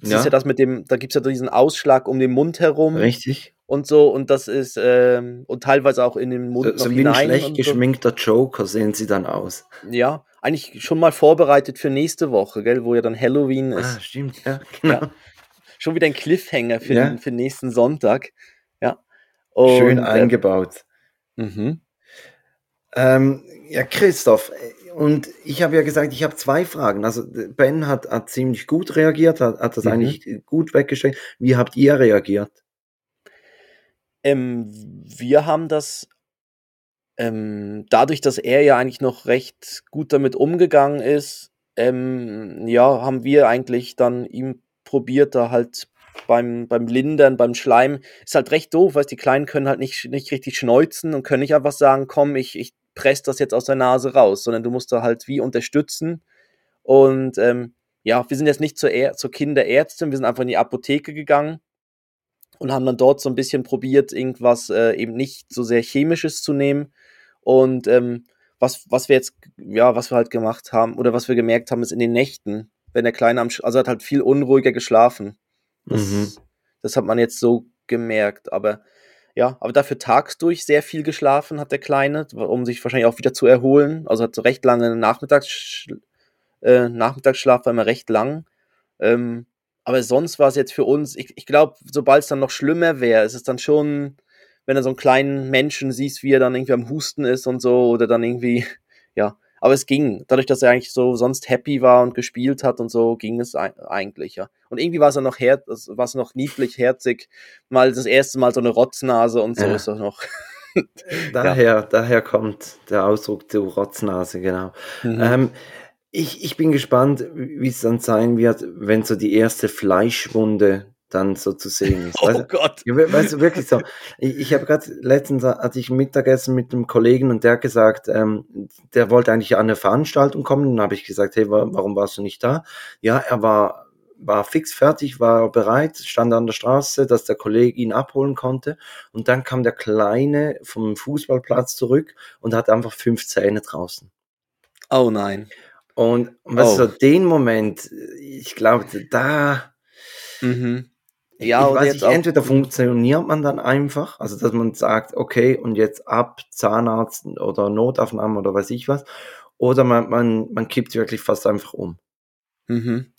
E: Das
B: Ja.
E: ist ja das mit dem, da gibt es ja diesen Ausschlag um den Mund herum
B: Richtig.
E: und so und das ist, ähm, und teilweise auch in den Mund
B: So,
E: noch
B: so wie ein schlecht
E: und so.
B: geschminkter Joker sehen sie dann aus.
E: Ja, eigentlich schon mal vorbereitet für nächste Woche, gell, wo ja dann Halloween ist.
B: Ah, stimmt, ja, genau.
E: Ja. Schon wieder ein Cliffhanger für,
B: Ja.
E: den, für nächsten Sonntag. Ja. Und,
B: Schön
E: äh,
B: eingebaut.
E: Mhm.
B: Ähm, ja, Christoph, äh, und ich habe ja gesagt, ich habe zwei Fragen. Also Ben hat, hat ziemlich gut reagiert, hat, hat das
E: Mhm.
B: eigentlich gut weggesteckt. Wie habt ihr reagiert?
E: Ähm, wir haben das ähm, dadurch, dass er ja eigentlich noch recht gut damit umgegangen ist, ähm, ja, haben wir eigentlich dann ihm probiert, da halt beim, beim Lindern, beim Schleim, ist halt recht doof, weil die Kleinen können halt nicht, nicht richtig schneuzen und können nicht einfach sagen, komm, ich, ich presse das jetzt aus der Nase raus, sondern du musst da halt wie unterstützen. Und ähm, ja, wir sind jetzt nicht zur, Ä zur Kinderärztin, wir sind einfach in die Apotheke gegangen und haben dann dort so ein bisschen probiert, irgendwas äh, eben nicht so sehr Chemisches zu nehmen. Und ähm, was, was wir jetzt, ja, was wir halt gemacht haben oder was wir gemerkt haben, ist in den Nächten, wenn der Kleine am, also hat halt viel unruhiger geschlafen. Das,
B: Mhm.
E: das hat man jetzt so gemerkt. Aber ja, aber dafür tagsdurch sehr viel geschlafen hat der Kleine, um sich wahrscheinlich auch wieder zu erholen. Also hat so recht lange Nachmittags, äh, Nachmittagsschlaf war immer recht lang. Ähm, aber sonst war es jetzt für uns, ich, ich glaube, sobald es dann noch schlimmer wäre, ist es dann schon, wenn du so einen kleinen Menschen siehst, wie er dann irgendwie am Husten ist und so, oder dann irgendwie, <laughs> ja. Aber es ging. Dadurch, dass er eigentlich so sonst happy war und gespielt hat und so, ging es ei- eigentlich, ja. Und irgendwie war es noch her war es noch niedlich, herzig. Mal das erste Mal so eine Rotznase und so
B: Ja.
E: ist das noch. <laughs>
B: Daher, daher kommt der Ausdruck du Rotznase, genau.
E: Mhm.
B: Ähm, ich, ich bin gespannt, wie es dann sein wird, wenn so die erste Fleischwunde dann so zu sehen ist. <laughs>
E: oh
B: Weißt
E: Gott.
B: Ja, we- weißt du, wirklich so. Ich, ich habe gerade letztens hatte ich ein Mittagessen mit einem Kollegen und der hat gesagt, ähm, der wollte eigentlich an eine Veranstaltung kommen. Dann habe ich gesagt, hey, wa warum warst du nicht da? Ja, er war war fix fertig, war bereit, stand an der Straße, dass der Kollege ihn abholen konnte. Und dann kam der Kleine vom Fußballplatz zurück und hat einfach fünf Zähne draußen.
E: Oh nein.
B: Und was
E: Oh.
B: so den Moment, ich glaube, da
E: Mhm. Ja,
B: ich weiß
E: jetzt
B: nicht, entweder funktioniert man dann einfach, also dass man sagt, okay, und jetzt ab Zahnarzt oder Notaufnahme oder weiß ich was, oder man, man, man kippt wirklich fast einfach um.
E: Mhm.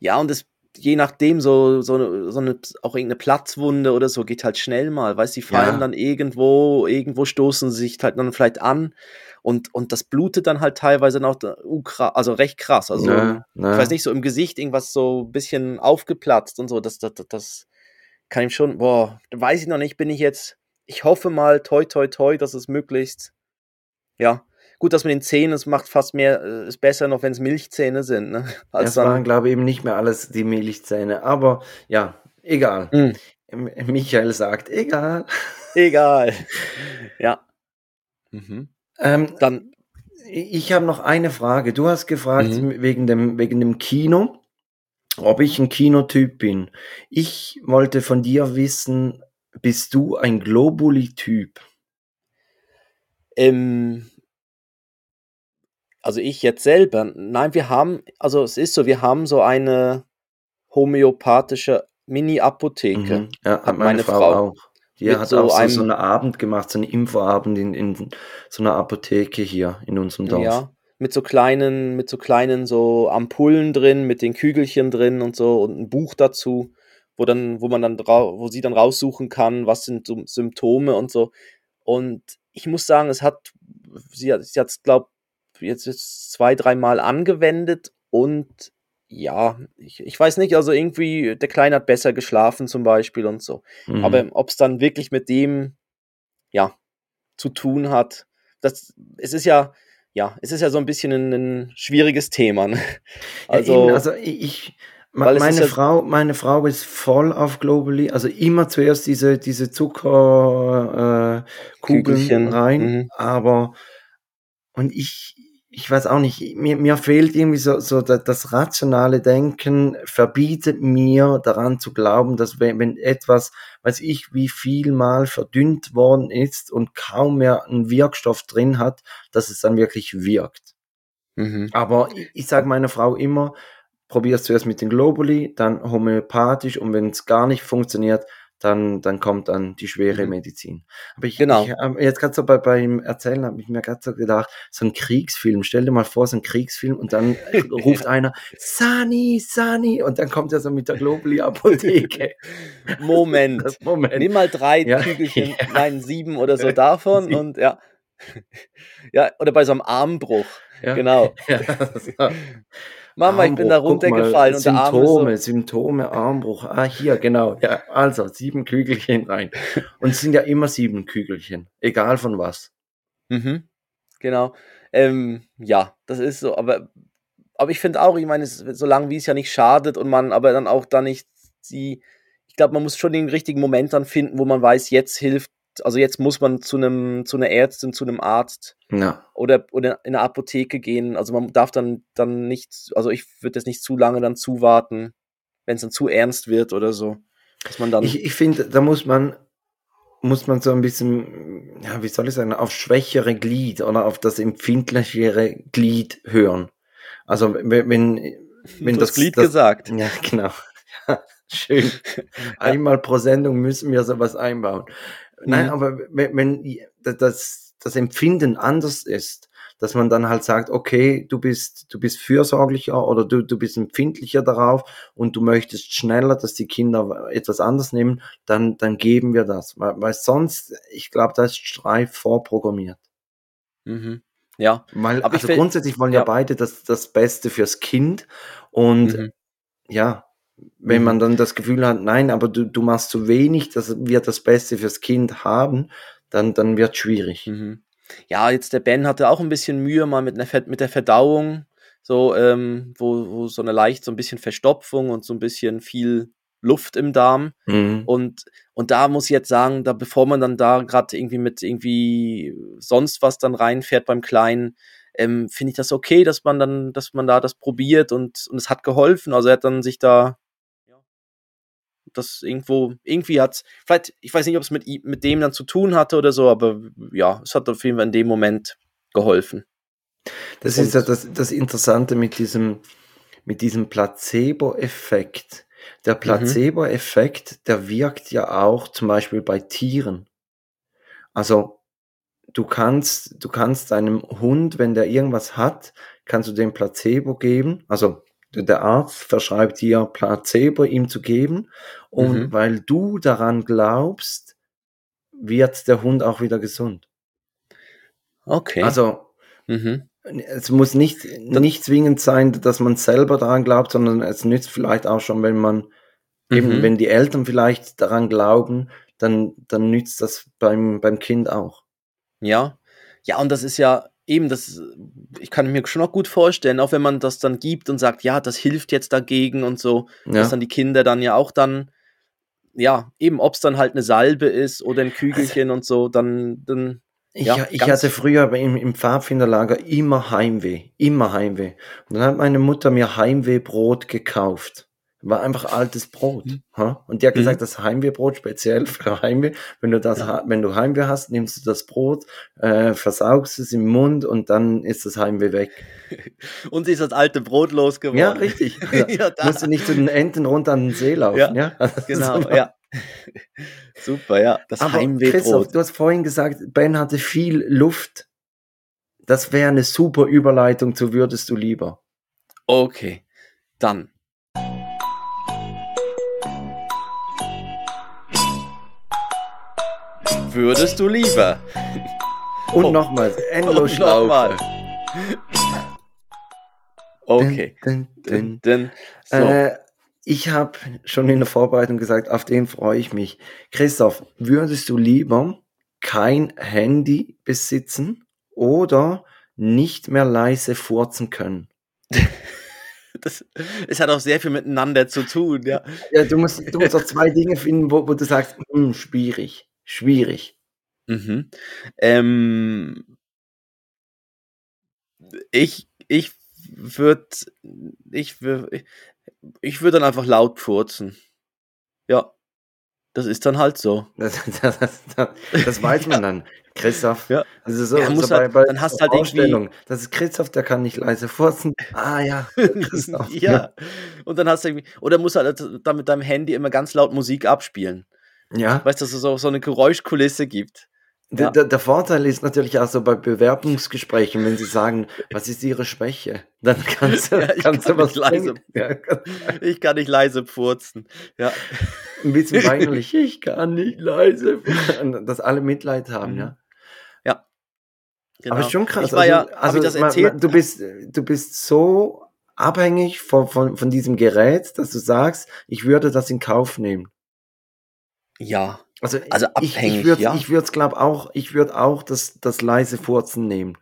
E: Ja, und es, je nachdem, so, so, so eine, auch irgendeine Platzwunde oder so geht halt schnell mal, weißt du, die fallen
B: Ja.
E: dann irgendwo, irgendwo stoßen sie sich halt dann vielleicht an und, und das blutet dann halt teilweise noch, uh, also recht krass, also
B: Ne, ne.
E: ich weiß nicht, so im Gesicht irgendwas so ein bisschen aufgeplatzt und so, das, das, das- das kann ihm schon, boah, weiß ich noch nicht, bin ich jetzt, ich hoffe mal, toi, toi, toi, dass es möglichst, ja, gut, dass mit den Zähnen, es macht fast mehr, äh, ist besser noch, wenn es Milchzähne sind, ne, <laughs> als
B: Es waren, glaube ich, eben nicht mehr alles die Milchzähne, aber ja, egal.
E: Mm.
B: M- Michael sagt, egal.
E: Egal. <laughs> Ja. Mhm.
B: Ähm,
E: Dann,
B: ich habe noch eine Frage. Du hast gefragt
E: Mhm.
B: wegen, dem, wegen dem Kino, ob ich ein Kinotyp bin. Ich wollte von dir wissen, bist du ein Globuli-Typ?
E: ähm, also ich jetzt selber, nein, wir haben, also es ist so, wir haben so eine homöopathische Mini-Apotheke.
B: Mhm. Ja,
E: hat
B: meine,
E: meine
B: Frau,
E: Frau.
B: auch. Die hat
E: so
B: auch so,
E: einem-
B: so einen Abend gemacht, so einen Infoabend in, in so einer Apotheke hier in unserem Dorf.
E: Ja, mit so kleinen, mit so kleinen so Ampullen drin, mit den Kügelchen drin und so und ein Buch dazu, wo dann, wo man dann wo sie dann raussuchen kann, was sind so Symptome und so. Und ich muss sagen, es hat, sie hat, sie hat es, glaube jetzt, jetzt zwei, dreimal angewendet und ja, ich, ich weiß nicht, also irgendwie, der Kleine hat besser geschlafen zum Beispiel und so.
B: Mhm.
E: Aber ob es dann wirklich mit dem, ja, zu tun hat, das, es ist ja, ja, es ist ja so ein bisschen ein, ein schwieriges Thema. Ne?
B: Ja, eben, also ich, meine
E: ja-
B: Frau, meine Frau ist voll auf Globally, also immer zuerst diese, diese Zuckerkugeln äh, rein,
E: mhm.
B: aber und ich, ich weiß auch nicht, mir, mir fehlt irgendwie so, so da- das rationale Denken, verbietet mir daran zu glauben, dass wenn, wenn etwas, weiß ich, wie viel mal verdünnt worden ist und kaum mehr einen Wirkstoff drin hat, dass es dann wirklich wirkt.
E: Mhm.
B: Aber ich, ich sage meiner Frau immer, probier es zuerst mit den Globuli, dann homöopathisch und wenn es gar nicht funktioniert, dann, dann kommt dann die schwere
E: Mhm.
B: Medizin. Aber ich,
E: Genau.
B: ich ähm, jetzt gerade so bei, beim Erzählen habe ich mir gerade so gedacht, so ein Kriegsfilm, stell dir mal vor, so ein Kriegsfilm und dann <laughs> ruft einer, Sani, Sani, und dann kommt er so mit der Globuli-Apotheke. <laughs>
E: Moment.
B: Das <laughs> Moment.
E: Nimm mal drei
B: Ja.
E: Kügelchen,
B: Ja.
E: nein, sieben oder so davon
B: Sieben.
E: und ja. Ja, oder bei so einem Armbruch.
B: Ja.
E: Genau.
B: Ja, das
E: Mama, ich bin da
B: Armbruch, guck mal,
E: runtergefallen und der Arm
B: Symptome,
E: so.
B: Symptome, Armbruch. Ah, hier, genau. Ja, also sieben Kügelchen <laughs> rein. Und es sind ja immer sieben Kügelchen, egal von was.
E: Mhm. Genau. Ähm, ja, das ist so, aber, aber ich finde auch, ich meine, solange wie es ja nicht schadet und man aber dann auch da nicht die, ich glaube, man muss schon den richtigen Moment dann finden, wo man weiß, jetzt hilft, also jetzt muss man zu einem, zu einer Ärztin, zu einem Arzt
B: Ja.
E: oder, oder in eine Apotheke gehen. Also man darf dann, dann nicht, also ich würde jetzt nicht zu lange dann zuwarten, wenn es dann zu ernst wird oder so. Dass man dann.
B: Ich, ich finde, da muss man, muss man so ein bisschen, ja, wie soll ich sagen, auf schwächere Glied oder auf das empfindlichere Glied hören. Also wenn, wenn, wenn das,
E: hast Glied
B: das
E: gesagt.
B: Ja, genau. <laughs> Schön. Einmal pro Sendung müssen wir sowas einbauen. Nein,
E: Mhm.
B: aber wenn, wenn das, das Empfinden anders ist, dass man dann halt sagt, okay, du bist, du bist fürsorglicher oder du, du bist empfindlicher darauf und du möchtest schneller, dass die Kinder etwas anders nehmen, dann, dann geben wir das. Weil, weil sonst, ich glaube, da ist Streif vorprogrammiert.
E: Mhm. Ja.
B: Weil,
E: Aber
B: also grundsätzlich wollen ja,
E: ja.
B: beide das, das Beste fürs Kind und
E: Mhm.
B: ja, wenn
E: Mhm.
B: man dann das Gefühl hat, nein, aber du, du machst zu wenig, dass wir das Beste fürs Kind haben, dann, dann wird schwierig.
E: Mhm. Ja, jetzt der Ben hatte auch ein bisschen Mühe mal mit, einer mit der Verdauung, so, ähm, wo, wo so eine leicht so ein bisschen Verstopfung und so ein bisschen viel Luft im Darm.
B: Mhm.
E: Und, und da muss ich jetzt sagen, da bevor man dann da gerade irgendwie mit irgendwie sonst was dann reinfährt beim Kleinen, ähm, finde ich das okay, dass man dann, dass man da das probiert und, und es hat geholfen. Also er hat dann sich da das irgendwo, irgendwie hat vielleicht, ich weiß nicht, ob es mit, mit dem dann zu tun hatte oder so, aber ja, es hat auf jeden Fall in dem Moment geholfen.
B: Das
E: Und-
B: ist ja das, das Interessante mit diesem, mit diesem Placebo-Effekt.
E: Mhm.
B: Der Placebo-Effekt, der wirkt ja auch zum Beispiel bei Tieren. Also, du kannst, du kannst deinem Hund, wenn der irgendwas hat, kannst du dem Placebo geben. Also, der- Arzt verschreibt dir Placebo ihm zu geben. Und
E: Mhm.
B: weil du daran glaubst, wird der Hund auch wieder gesund.
E: Okay.
B: Also,
E: mhm.
B: es muss nicht, nicht zwingend sein, dass man selber daran glaubt, sondern es nützt vielleicht auch schon, wenn man eben,
E: Mhm.
B: wenn die Eltern vielleicht daran glauben, dann, dann nützt das beim, beim Kind auch.
E: Ja. Ja, und das ist ja eben, das, ich kann mir schon auch gut vorstellen, auch wenn man das dann gibt und sagt, ja, das hilft jetzt dagegen und so,
B: Ja.
E: dass dann die Kinder dann ja auch dann, ja, eben, ob es dann halt eine Salbe ist oder ein Kügelchen und so, dann, dann,
B: Ich,
E: Ja,
B: ich hatte früher im, im Pfadfinderlager immer Heimweh, immer Heimweh. Und dann hat meine Mutter mir Heimwehbrot gekauft. War einfach altes Brot. ha? Und die hat
E: Mhm.
B: gesagt, das Heimwehbrot speziell <laughs> für Heimweh. Wenn du das, ha- wenn du Heimweh hast, nimmst du das Brot, äh, versaugst es im Mund und dann ist das Heimweh weg. <laughs>
E: und sie ist das alte Brot losgeworden.
B: Ja, richtig. <laughs>
E: ja, da,
B: Musst du nicht zu den Enten runter an den See laufen,
E: Ja,
B: ja? Also
E: genau,
B: super.
E: ja. Super, ja. Das
B: Aber Christoph,
E: Heimwehbrot.
B: du hast vorhin gesagt, Ben hatte viel Luft. Das wäre eine super Überleitung zu Würdest du lieber.
E: Okay, dann. Würdest du lieber? <laughs>
B: Und
E: Oh.
B: nochmals, endlos
E: Und nochmal. Okay.
B: Dun, dun, dun.
E: So.
B: Äh, ich habe schon in der Vorbereitung gesagt, auf den freue ich mich. Christoph, würdest du lieber kein Handy besitzen oder nicht mehr leise furzen können? <laughs>
E: das, es hat auch sehr viel miteinander zu tun, ja.
B: Ja, du musst, du musst auch zwei Dinge finden, wo, wo du sagst, hm, schwierig, schwierig.
E: Mhm. Ähm, ich ich würde ich würde ich würde dann einfach laut furzen. Ja, das ist dann halt so. <laughs>
B: Das, das, das, das weiß man <laughs> dann. Christoph.
E: Ja.
B: Also so,
E: Ja, muss
B: so
E: halt- dann hast halt irgendwie-
B: Ausstellung. Das ist Christoph, der kann nicht leise furzen. Ah ja, <laughs> Christoph.
E: ja. Und dann hast du irgendwie, oder musst halt da mit deinem Handy immer ganz laut Musik abspielen.
B: Ja.
E: Weißt du, dass es so, so eine Geräuschkulisse gibt.
B: Der,
E: Ja.
B: der, der Vorteil ist natürlich auch so bei Bewerbungsgesprächen, wenn sie sagen, was ist ihre Schwäche? Dann kannst du, <laughs>
E: Ja,
B: kannst
E: kann
B: du was
E: leise-.
B: Ja, kann- <laughs>
E: Ich kann nicht leise purzen. Ja.
B: ein bisschen <laughs> weinerlich, ich kann nicht leise. Und Dass alle Mitleid haben,
E: Mhm.
B: ja.
E: Genau.
B: Aber schon krass.
E: Ich war ja,
B: also,
E: hab ich das erzählt?
B: du bist, du bist so abhängig von, von, von diesem Gerät, dass du sagst, ich würde das in Kauf nehmen.
E: Ja.
B: Also,
E: Also
B: ich,
E: abhängig,
B: ich würde,
E: ja.
B: ich würde glaube auch, ich würde auch das, das leise Furzen nehmen.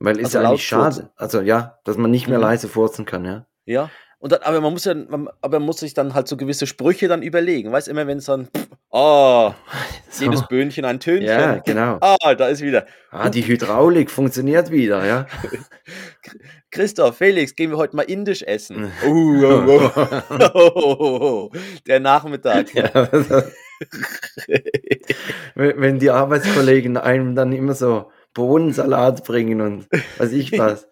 B: Weil ist
E: Also
B: ja eigentlich schade. Also ja, dass man nicht mehr
E: Mhm.
B: leise furzen kann, ja.
E: Ja. Und dann, aber man muss ja, man, aber man muss sich dann halt so gewisse Sprüche dann überlegen. Weißt immer, wenn es dann, pff, oh, <laughs>
B: So.
E: jedes Böhnchen ein Tönchen.
B: Ja, genau. <laughs>
E: Ah, da ist wieder.
B: Ah, die Hydraulik funktioniert wieder, ja. <laughs>
E: Christoph, Felix, gehen wir heute mal indisch essen. Uh, uh, uh. Der Nachmittag.
B: ja. wenn, wenn die Arbeitskollegen einem dann immer so Bohnensalat bringen und weiß ich was.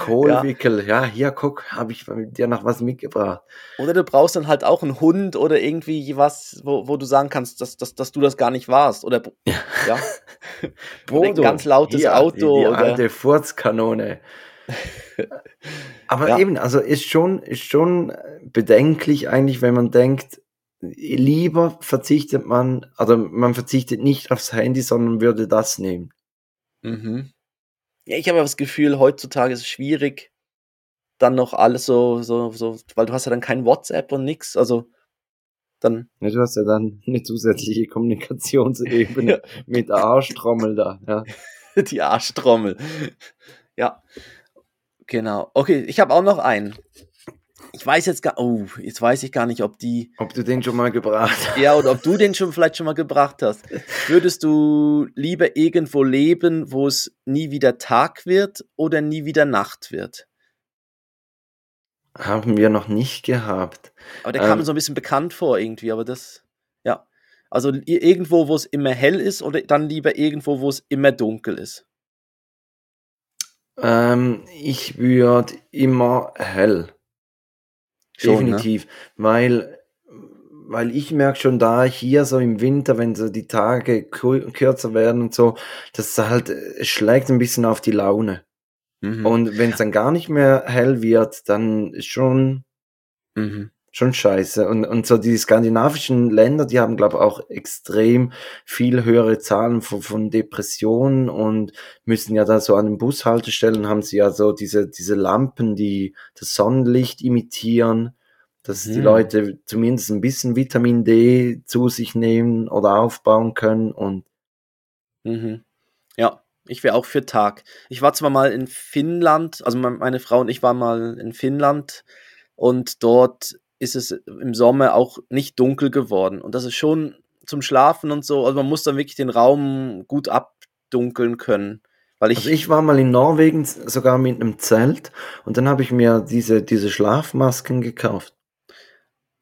B: Kohlwickel, ja, hier guck, habe ich dir noch was mitgebracht.
E: Oder du brauchst dann halt auch einen Hund oder irgendwie was, wo, wo du sagen kannst, dass, dass, dass du das gar nicht warst. Oder ja. <laughs> Oder ein ganz lautes
B: hier,
E: Auto
B: Die, die
E: oder-
B: alte Furzkanone. <laughs> Aber
E: Ja.
B: eben, also ist schon, ist schon bedenklich eigentlich, wenn man denkt, lieber verzichtet man, also man verzichtet nicht aufs Handy, sondern würde das nehmen.
E: Mhm. Ja, ich habe aber das Gefühl, heutzutage ist es schwierig, dann noch alles so, so, so, weil du hast ja dann kein WhatsApp und nix. Also dann,
B: Ja, Du hast ja dann eine zusätzliche Kommunikationsebene <laughs> mit der Arschtrommel da. Ja. <laughs>
E: die Arschtrommel. Ja, genau. Okay, ich habe auch noch einen. Ich weiß jetzt gar, oh, jetzt weiß ich gar nicht, ob die,
B: Ob du den schon mal gebracht hast.
E: ja, oder ob du den schon vielleicht schon mal gebracht hast. Würdest du lieber irgendwo leben, wo es nie wieder Tag wird oder nie wieder Nacht wird?
B: Haben wir noch nicht gehabt.
E: Aber der kam
B: Ähm.
E: mir so ein bisschen bekannt vor irgendwie, aber das, ja. Also irgendwo, wo es immer hell ist oder dann lieber irgendwo, wo es immer dunkel ist.
B: Ähm, ich würde immer hell.
E: Schon, ne?
B: Definitiv. Weil, weil ich merke schon da hier so im Winter, wenn so die Tage kür- kürzer werden und so, das halt, es schlägt ein bisschen auf die Laune.
E: Mhm.
B: Und wenn es dann gar nicht mehr hell wird, dann ist schon,
E: Mhm.
B: Schon scheiße. Und, und so die skandinavischen Länder, die haben, glaube ich, auch extrem viel höhere Zahlen von, von Depressionen und müssen ja da so an den Bushaltestellen haben sie ja so diese, diese Lampen, die das Sonnenlicht imitieren, dass die
E: Hm.
B: Leute zumindest ein bisschen Vitamin D zu sich nehmen oder aufbauen können und
E: Mhm. Ja, ich wäre auch für Tag. Ich war zwar mal in Finnland, also me- meine Frau und ich waren mal in Finnland und dort ist es im Sommer auch nicht dunkel geworden. Und das ist schon zum Schlafen und so, also man muss dann wirklich den Raum gut abdunkeln können. Weil ich,
B: Also ich war mal in Norwegen sogar mit einem Zelt und dann habe ich mir diese, diese Schlafmasken gekauft.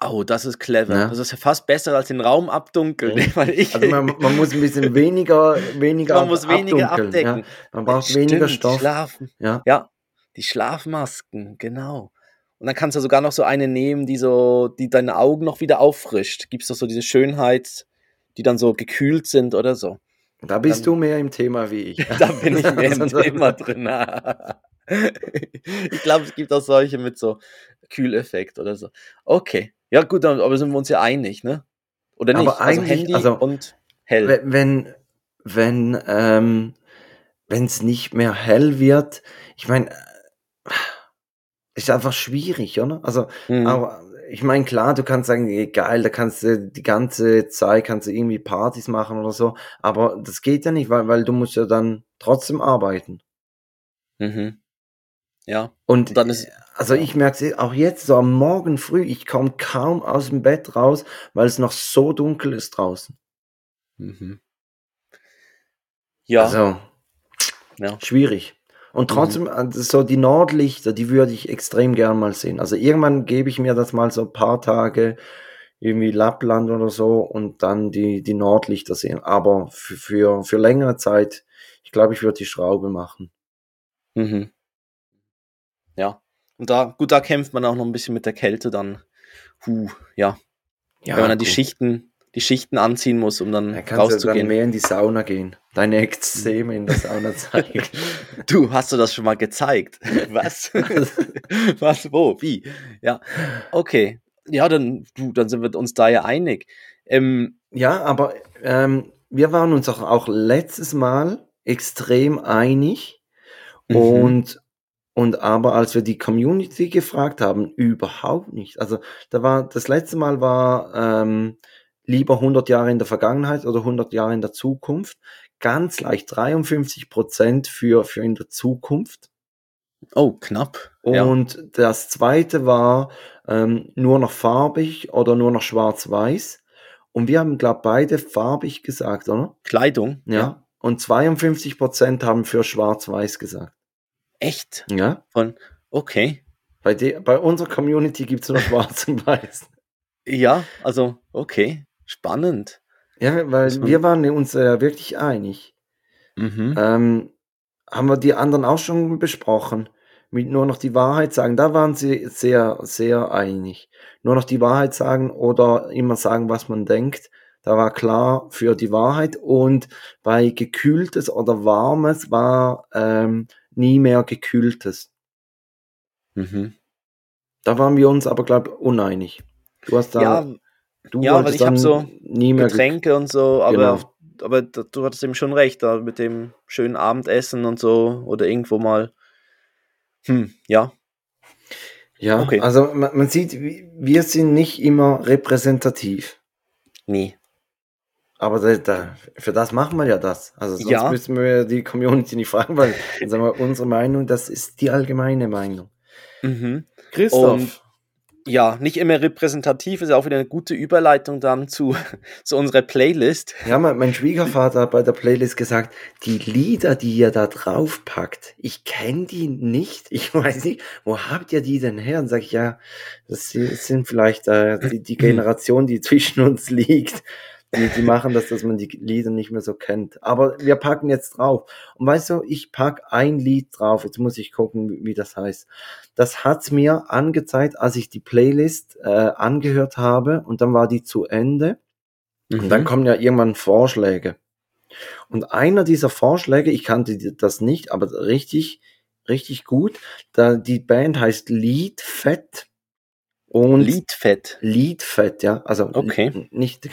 E: oh, das ist clever.
B: Ja.
E: Das ist ja fast besser als den Raum abdunkeln. <laughs> Weil ich,
B: Also man, man muss ein bisschen weniger, weniger
E: man muss weniger
B: abdunkeln,
E: abdecken.
B: Ja. Man braucht weniger
E: Stimmt,
B: Stoff.
E: Schlafen.
B: Ja.
E: Ja, die Schlafmasken, genau. Und dann kannst du sogar noch so eine nehmen, die so, die deine Augen noch wieder auffrischt. Gibt's doch so diese Schönheit, die dann so gekühlt sind oder so.
B: Da bist
E: Dann-
B: du mehr im Thema wie ich. <laughs>
E: Da bin ich mehr im <laughs> Thema drin. <laughs> ich glaube, es gibt auch solche mit so Kühleffekt oder so. Okay. Ja, gut, aber sind wir uns ja einig, ne? Oder nicht?
B: Aber
E: also Handy
B: also-
E: und hell.
B: Wenn, wenn, wenn ähm, es nicht mehr hell wird, ich meine, ist einfach schwierig, oder? Also,
E: Mhm.
B: aber ich meine, klar, du kannst sagen, geil, da kannst du die ganze Zeit kannst du irgendwie Partys machen oder so, aber das geht ja nicht, weil, weil du musst ja dann trotzdem arbeiten.
E: Mhm. Ja.
B: Und
E: Und dann ist-
B: also
E: ja.
B: ich merke es auch jetzt so am Morgen früh, ich komme kaum aus dem Bett raus, weil es noch so dunkel ist draußen.
E: Mhm. Ja.
B: Also
E: ja.
B: schwierig. Und trotzdem, also so die Nordlichter, die würde ich extrem gern mal sehen. Also irgendwann gebe ich mir das mal so ein paar Tage, irgendwie Lappland oder so, und dann die, die Nordlichter sehen. Aber für, für, für längere Zeit, ich glaube, ich würde die Schraube machen.
E: Mhm. Ja. Und da, gut, da kämpft man auch noch ein bisschen mit der Kälte dann. Huh, ja.
B: Ja,
E: Wenn man dann die
B: gut.
E: Schichten, die Schichten anziehen muss, um dann
B: Da kannst du dann
E: rauszugehen.
B: mehr in die Sauna gehen. Deine Extreme in der Sauna zeigen. <laughs>
E: Du, hast du das schon mal gezeigt? <laughs> Was? <laughs> Was? Wo? Wie? Ja, okay. Ja, dann, du, dann sind wir uns da ja einig. Ähm,
B: Ja, aber ähm, wir waren uns auch, auch letztes Mal extrem einig
E: Mhm.
B: und, und aber als wir die Community gefragt haben, überhaupt nicht. Also da war, das letzte Mal war ähm, lieber 100 Jahre in der Vergangenheit oder 100 Jahre in der Zukunft. Ganz leicht 53 Prozent für, für in der Zukunft.
E: oh, knapp. ja.
B: Und das zweite war ähm, nur noch farbig oder nur noch schwarz-weiß. Und wir haben, glaube beide farbig gesagt, oder?
E: Kleidung.
B: Ja. Und 52% haben für schwarz-weiß gesagt.
E: Echt?
B: Ja.
E: Von, okay.
B: Bei, de bei unserer Community gibt's nur <laughs> schwarz und weiß.
E: Ja, also, okay. Spannend.
B: Ja, weil
E: man-
B: wir waren uns äh, wirklich einig.
E: Mhm.
B: Ähm, haben wir die anderen auch schon besprochen? Mit nur noch die Wahrheit sagen. Da waren sie sehr, sehr einig. Nur noch die Wahrheit sagen oder immer sagen, was man denkt. Da war klar für die Wahrheit. Und bei gekühltes oder warmes war ähm, nie mehr gekühltes.
E: Mhm.
B: Da waren wir uns aber, glaube ich, uneinig. Du hast da,
E: Ja,
B: du
E: ja, weil
B: wolltest
E: ich hab
B: dann
E: so
B: nie mehr
E: Getränke und so, aber,
B: Genau.
E: aber du hattest eben schon recht, da mit dem schönen Abendessen und so oder irgendwo mal. Hm, ja.
B: Ja,
E: Okay.
B: also man, man sieht, wir sind nicht immer repräsentativ.
E: Nee.
B: Aber da, da, für das machen wir ja das. Also sonst
E: Ja.
B: müssen wir die Community nicht fragen, weil sagen wir, unsere Meinung, das ist die allgemeine Meinung.
E: Mhm.
B: Christoph,
E: Und- Ja, nicht immer repräsentativ, ist auch wieder eine gute Überleitung dann zu, <laughs> zu unserer Playlist.
B: ja, mein, mein Schwiegervater hat bei der Playlist gesagt, die Lieder, die ihr da drauf packt, ich kenne die nicht. <laughs> Ich weiß nicht, wo habt ihr die denn her? Und sag ich, ja, das si- sind vielleicht äh, die, die <clears throat> Generation, die zwischen uns liegt. Die, die machen das, dass man die Lieder nicht mehr so kennt. Aber wir packen jetzt drauf. Und weißt du, ich pack ein Lied drauf. Jetzt muss ich gucken, wie, wie das heißt. Das hat mir angezeigt, als ich die Playlist äh, angehört habe. Und dann war die zu Ende. Und
E: Mhm.
B: dann kommen ja irgendwann Vorschläge. Und einer dieser Vorschläge, ich kannte das nicht, aber richtig, richtig gut. Da, die Band heißt Liedfett. Und
E: Liedfett.
B: Liedfett, ja. Also
E: Okay.
B: nicht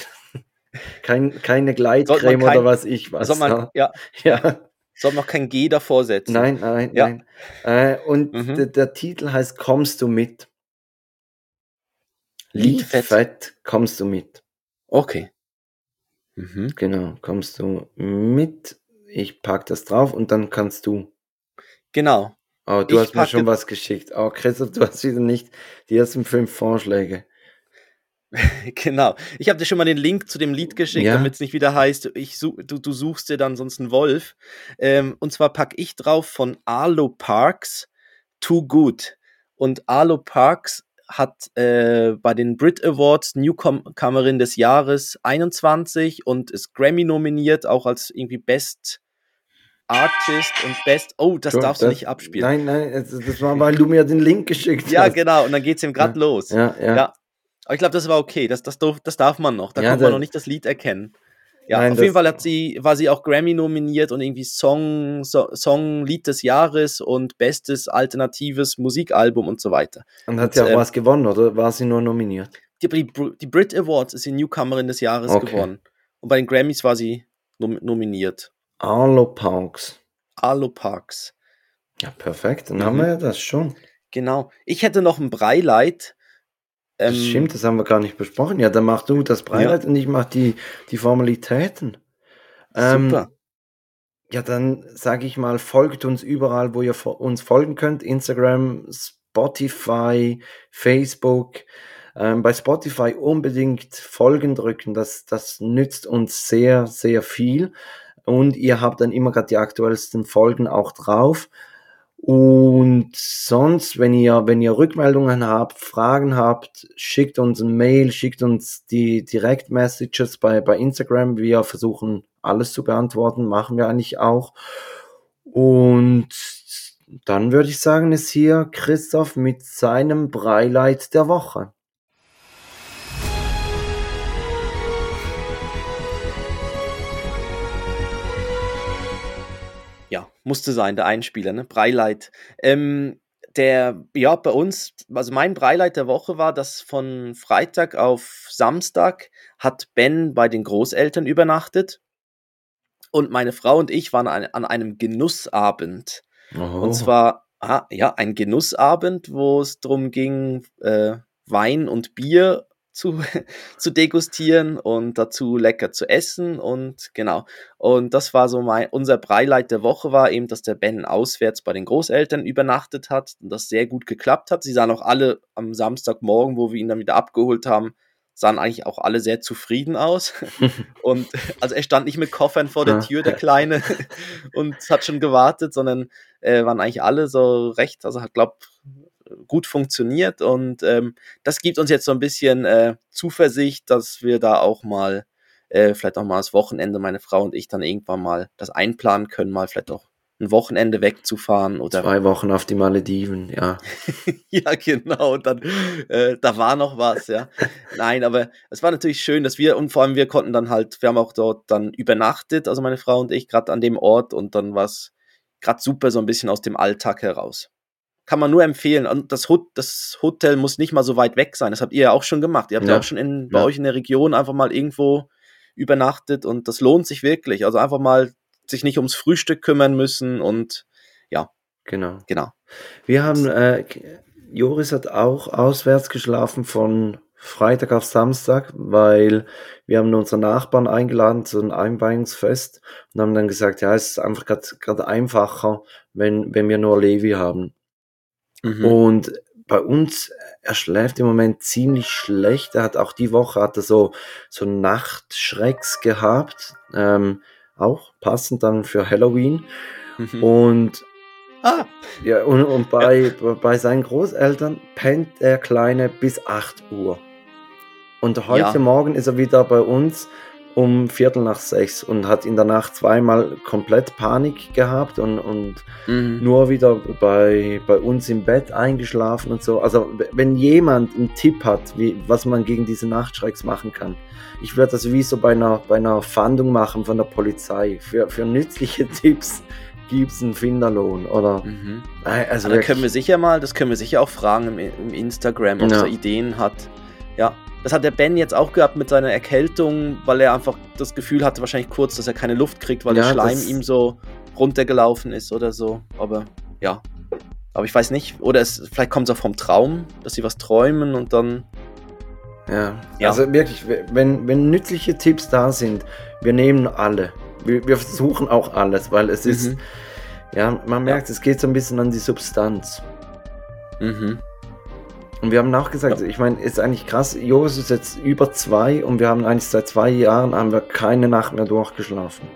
B: kein, keine Gleitcreme
E: kein-
B: oder was ich was.
E: Soll man, ja,
B: ja. <laughs>
E: soll man noch kein G davor setzen?
B: Nein, nein,
E: Ja.
B: nein. Äh, und
E: Mhm.
B: der, der Titel heißt Kommst du mit?
E: Liedfett.
B: Liedfett, kommst du mit?
E: Okay. Mhm.
B: Genau, kommst du mit? Ich pack das drauf und dann kannst du.
E: Genau.
B: Oh, du
E: Ich
B: hast mir
E: packe-
B: schon was geschickt. Oh, Christoph, du hast wieder nicht die ersten fünf Vorschläge. <laughs>
E: Genau. Ich habe dir schon mal den Link zu dem Lied geschickt,
B: Ja.
E: damit es nicht wieder heißt, ich such, du, du suchst dir dann sonst einen Wolf. Ähm, und zwar packe ich drauf von Arlo Parks Too Good. Und Arlo Parks hat äh, bei den Brit Awards Newcomerin des Jahres 21 und ist Grammy nominiert, auch als irgendwie Best Artist und Best. Oh, das
B: Du,
E: darfst du nicht abspielen.
B: Nein, nein, das das war, weil du mir den Link geschickt
E: Ja,
B: hast.
E: genau. Und dann geht's ihm gerade los.
B: Ja, ja.
E: Ja. Aber ich glaube, das war okay. Das, das, darf, das darf man noch. Da
B: Ja,
E: konnte man noch nicht das Lied erkennen. Ja,
B: Nein,
E: auf jeden Fall hat sie, war sie auch Grammy nominiert und irgendwie Song, so, Song Lied des Jahres und bestes alternatives Musikalbum und so weiter.
B: Und hat sie auch
E: Ähm,
B: was gewonnen, oder war sie nur nominiert?
E: Die, die, die Brit Awards ist die Newcomerin des Jahres
B: Okay.
E: geworden. Und bei den Grammys war sie nom nominiert.
B: Arlo Parks.
E: Arlo Parks.
B: Ja, perfekt. Dann
E: Mhm.
B: haben wir ja das schon.
E: Genau. Ich hätte noch ein Breileid.
B: Das
E: Ähm,
B: stimmt, das haben wir gar nicht besprochen. Ja, dann mach du das Breileid und ich mach die, die Formalitäten. Ähm,
E: Super.
B: Ja, dann sage ich mal, folgt uns überall, wo ihr uns folgen könnt. Instagram, Spotify, Facebook. Ähm, bei Spotify unbedingt Folgen drücken. Das, das nützt uns sehr, sehr viel. Und ihr habt dann immer gerade die aktuellsten Folgen auch drauf. Und sonst, wenn ihr, wenn ihr Rückmeldungen habt, Fragen habt, schickt uns ein Mail, schickt uns die Direct-Messages bei, bei Instagram. Wir versuchen alles zu beantworten, machen wir eigentlich auch. Und dann würde ich sagen, ist hier Christoph mit seinem Breileid der Woche.
E: Musste sein, der Einspieler, ne? Breileit. Ähm, der, ja, bei uns, also mein Breileit der Woche war, dass von Freitag auf Samstag hat Ben bei den Großeltern übernachtet. Und meine Frau und ich waren an, an einem Genussabend.
B: Oh.
E: Und zwar, ah, ja, ein Genussabend, wo es darum ging, äh, Wein und Bier zu, <laughs> zu degustieren und dazu lecker zu essen und genau. Und das war so mein, unser Breileit der Woche war eben, dass der Ben auswärts bei den Großeltern übernachtet hat und das sehr gut geklappt hat. Sie sahen auch alle am Samstagmorgen, wo wir ihn dann wieder abgeholt haben, sahen eigentlich auch alle sehr zufrieden aus. <laughs> und also er stand nicht mit Koffern vor der Tür, der Kleine, <laughs> und hat schon gewartet, sondern äh, waren eigentlich alle so recht, also hat, glaube gut funktioniert und ähm, das gibt uns jetzt so ein bisschen äh, Zuversicht, dass wir da auch mal, äh, vielleicht auch mal das Wochenende, meine Frau und ich dann irgendwann mal das einplanen können, mal vielleicht auch ein Wochenende wegzufahren oder
B: zwei Wochen auf die Malediven, ja. <laughs>
E: ja, genau. Und dann äh, da war noch was, ja. Nein, aber es war natürlich schön, dass wir und vor allem wir konnten dann halt, wir haben auch dort dann übernachtet, also meine Frau und ich gerade an dem Ort und dann war es gerade super so ein bisschen aus dem Alltag heraus kann man nur empfehlen. Und das, Hot das Hotel muss nicht mal so weit weg sein. Das habt ihr ja auch schon gemacht. Ihr habt ja, ja auch schon in, bei ja. euch in der Region einfach mal irgendwo übernachtet und das lohnt sich wirklich. Also einfach mal sich nicht ums Frühstück kümmern müssen und ja.
B: Genau.
E: Genau.
B: Wir haben, äh, Joris hat auch auswärts geschlafen von Freitag auf Samstag, weil wir haben unsere Nachbarn eingeladen zu einem Einweihungsfest und haben dann gesagt, ja, es ist einfach gerade einfacher, wenn, wenn wir nur Levi haben. Mhm. Und bei uns, er schläft im Moment ziemlich schlecht. Er hat auch die Woche hatte so, so Nachtschrecks gehabt. Ähm, auch passend dann für Halloween. Mhm. Und Ah. Ja, und, und bei, ja. bei seinen Großeltern pennt der Kleine bis 8 Uhr. Und heute ja. Morgen ist er wieder bei uns um Viertel nach sechs und hat in der Nacht zweimal komplett Panik gehabt und, und mhm. nur wieder bei, bei uns im Bett eingeschlafen und so. Also wenn jemand einen Tipp hat, wie, was man gegen diese Nachtschrecks machen kann, ich würde das wie so bei einer, bei einer Fahndung machen von der Polizei. Für, für nützliche <laughs> Tipps gibt es einen Finderlohn oder
E: mhm. also da können wir sicher mal, das können wir sicher auch fragen im, im Instagram, ob ja. er Ideen hat. Ja, das hat der Ben jetzt auch gehabt mit seiner Erkältung, weil er einfach das Gefühl hatte, wahrscheinlich kurz, dass er keine Luft kriegt, weil ja, der Schleim ihm so runtergelaufen ist oder so. Aber ja. Aber ich weiß nicht. Oder es, vielleicht kommt es auch vom Traum, dass sie was träumen und dann.
B: Ja. ja. Also wirklich, wenn, wenn nützliche Tipps da sind, wir nehmen alle. Wir, wir versuchen auch alles, weil es mhm. ist. Ja, man merkt, ja. es geht so ein bisschen an die Substanz. Mhm. Und wir haben auch gesagt, ja. ich meine, ist eigentlich krass, Joris ist jetzt über zwei und wir haben eigentlich seit zwei Jahren haben wir keine Nacht mehr durchgeschlafen.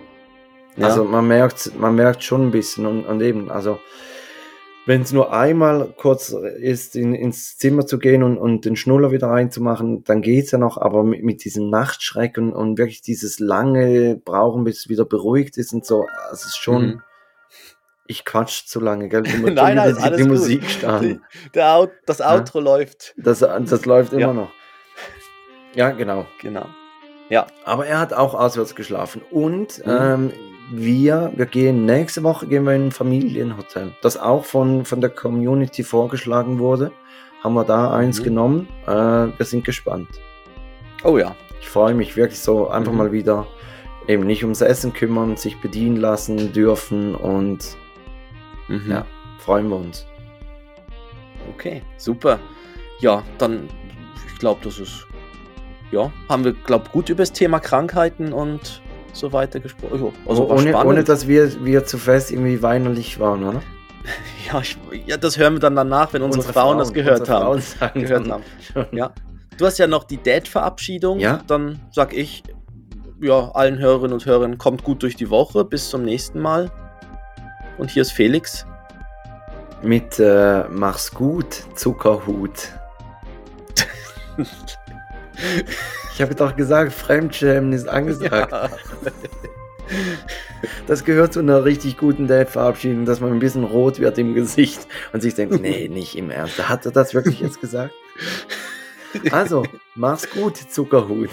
B: Ja. Also man merkt, man merkt schon ein bisschen und, und eben, also wenn es nur einmal kurz ist, in, ins Zimmer zu gehen und, und den Schnuller wieder reinzumachen, dann geht's ja noch, aber mit, mit diesem Nachtschrecken und, und wirklich dieses lange Brauchen, bis es wieder beruhigt ist und so, also es ist schon, mhm ich quatsch zu lange, gell? <laughs>
E: Nein, nein, die, die Musik starten. Der, das Outro ja? läuft.
B: Das, das läuft immer ja. noch. Ja, genau.
E: Genau. Ja.
B: Aber er hat auch auswärts geschlafen. Und mhm. ähm, wir, wir gehen nächste Woche gehen wir in ein Familienhotel, das auch von, von der Community vorgeschlagen wurde. Haben wir da eins mhm. genommen. Äh, wir sind gespannt.
E: Oh ja.
B: Ich freue mich wirklich so einfach mhm. mal wieder eben nicht ums Essen kümmern, sich bedienen lassen dürfen und Mhm. Ja, freuen wir uns.
E: Okay, super. Ja, dann, ich glaube, das ist, ja, haben wir, glaube gut über das Thema Krankheiten und so weiter gesprochen.
B: Also ohne, ohne, dass wir, wir zu fest irgendwie weinerlich waren, oder? <laughs>
E: ja, ich, ja, das hören wir dann danach, wenn unsere, unsere Frauen, Frauen, das gehört haben. <laughs> gehört haben. Ja. Du hast ja noch die Dad-Verabschiedung.
B: Ja?
E: Dann sag ich, ja, allen Hörerinnen und Hörern, kommt gut durch die Woche. Bis zum nächsten Mal. Und hier ist Felix.
B: Mit äh, Mach's gut, Zuckerhut. <laughs> ich habe doch gesagt, Fremdschämen ist angesagt. Ja. <laughs> Das gehört zu einer richtig guten Date-Verabschiedung, dass man ein bisschen rot wird im Gesicht und sich denkt, nee, <laughs> nicht im Ernst. Hat er das wirklich jetzt gesagt? Also, mach's gut, Zuckerhut.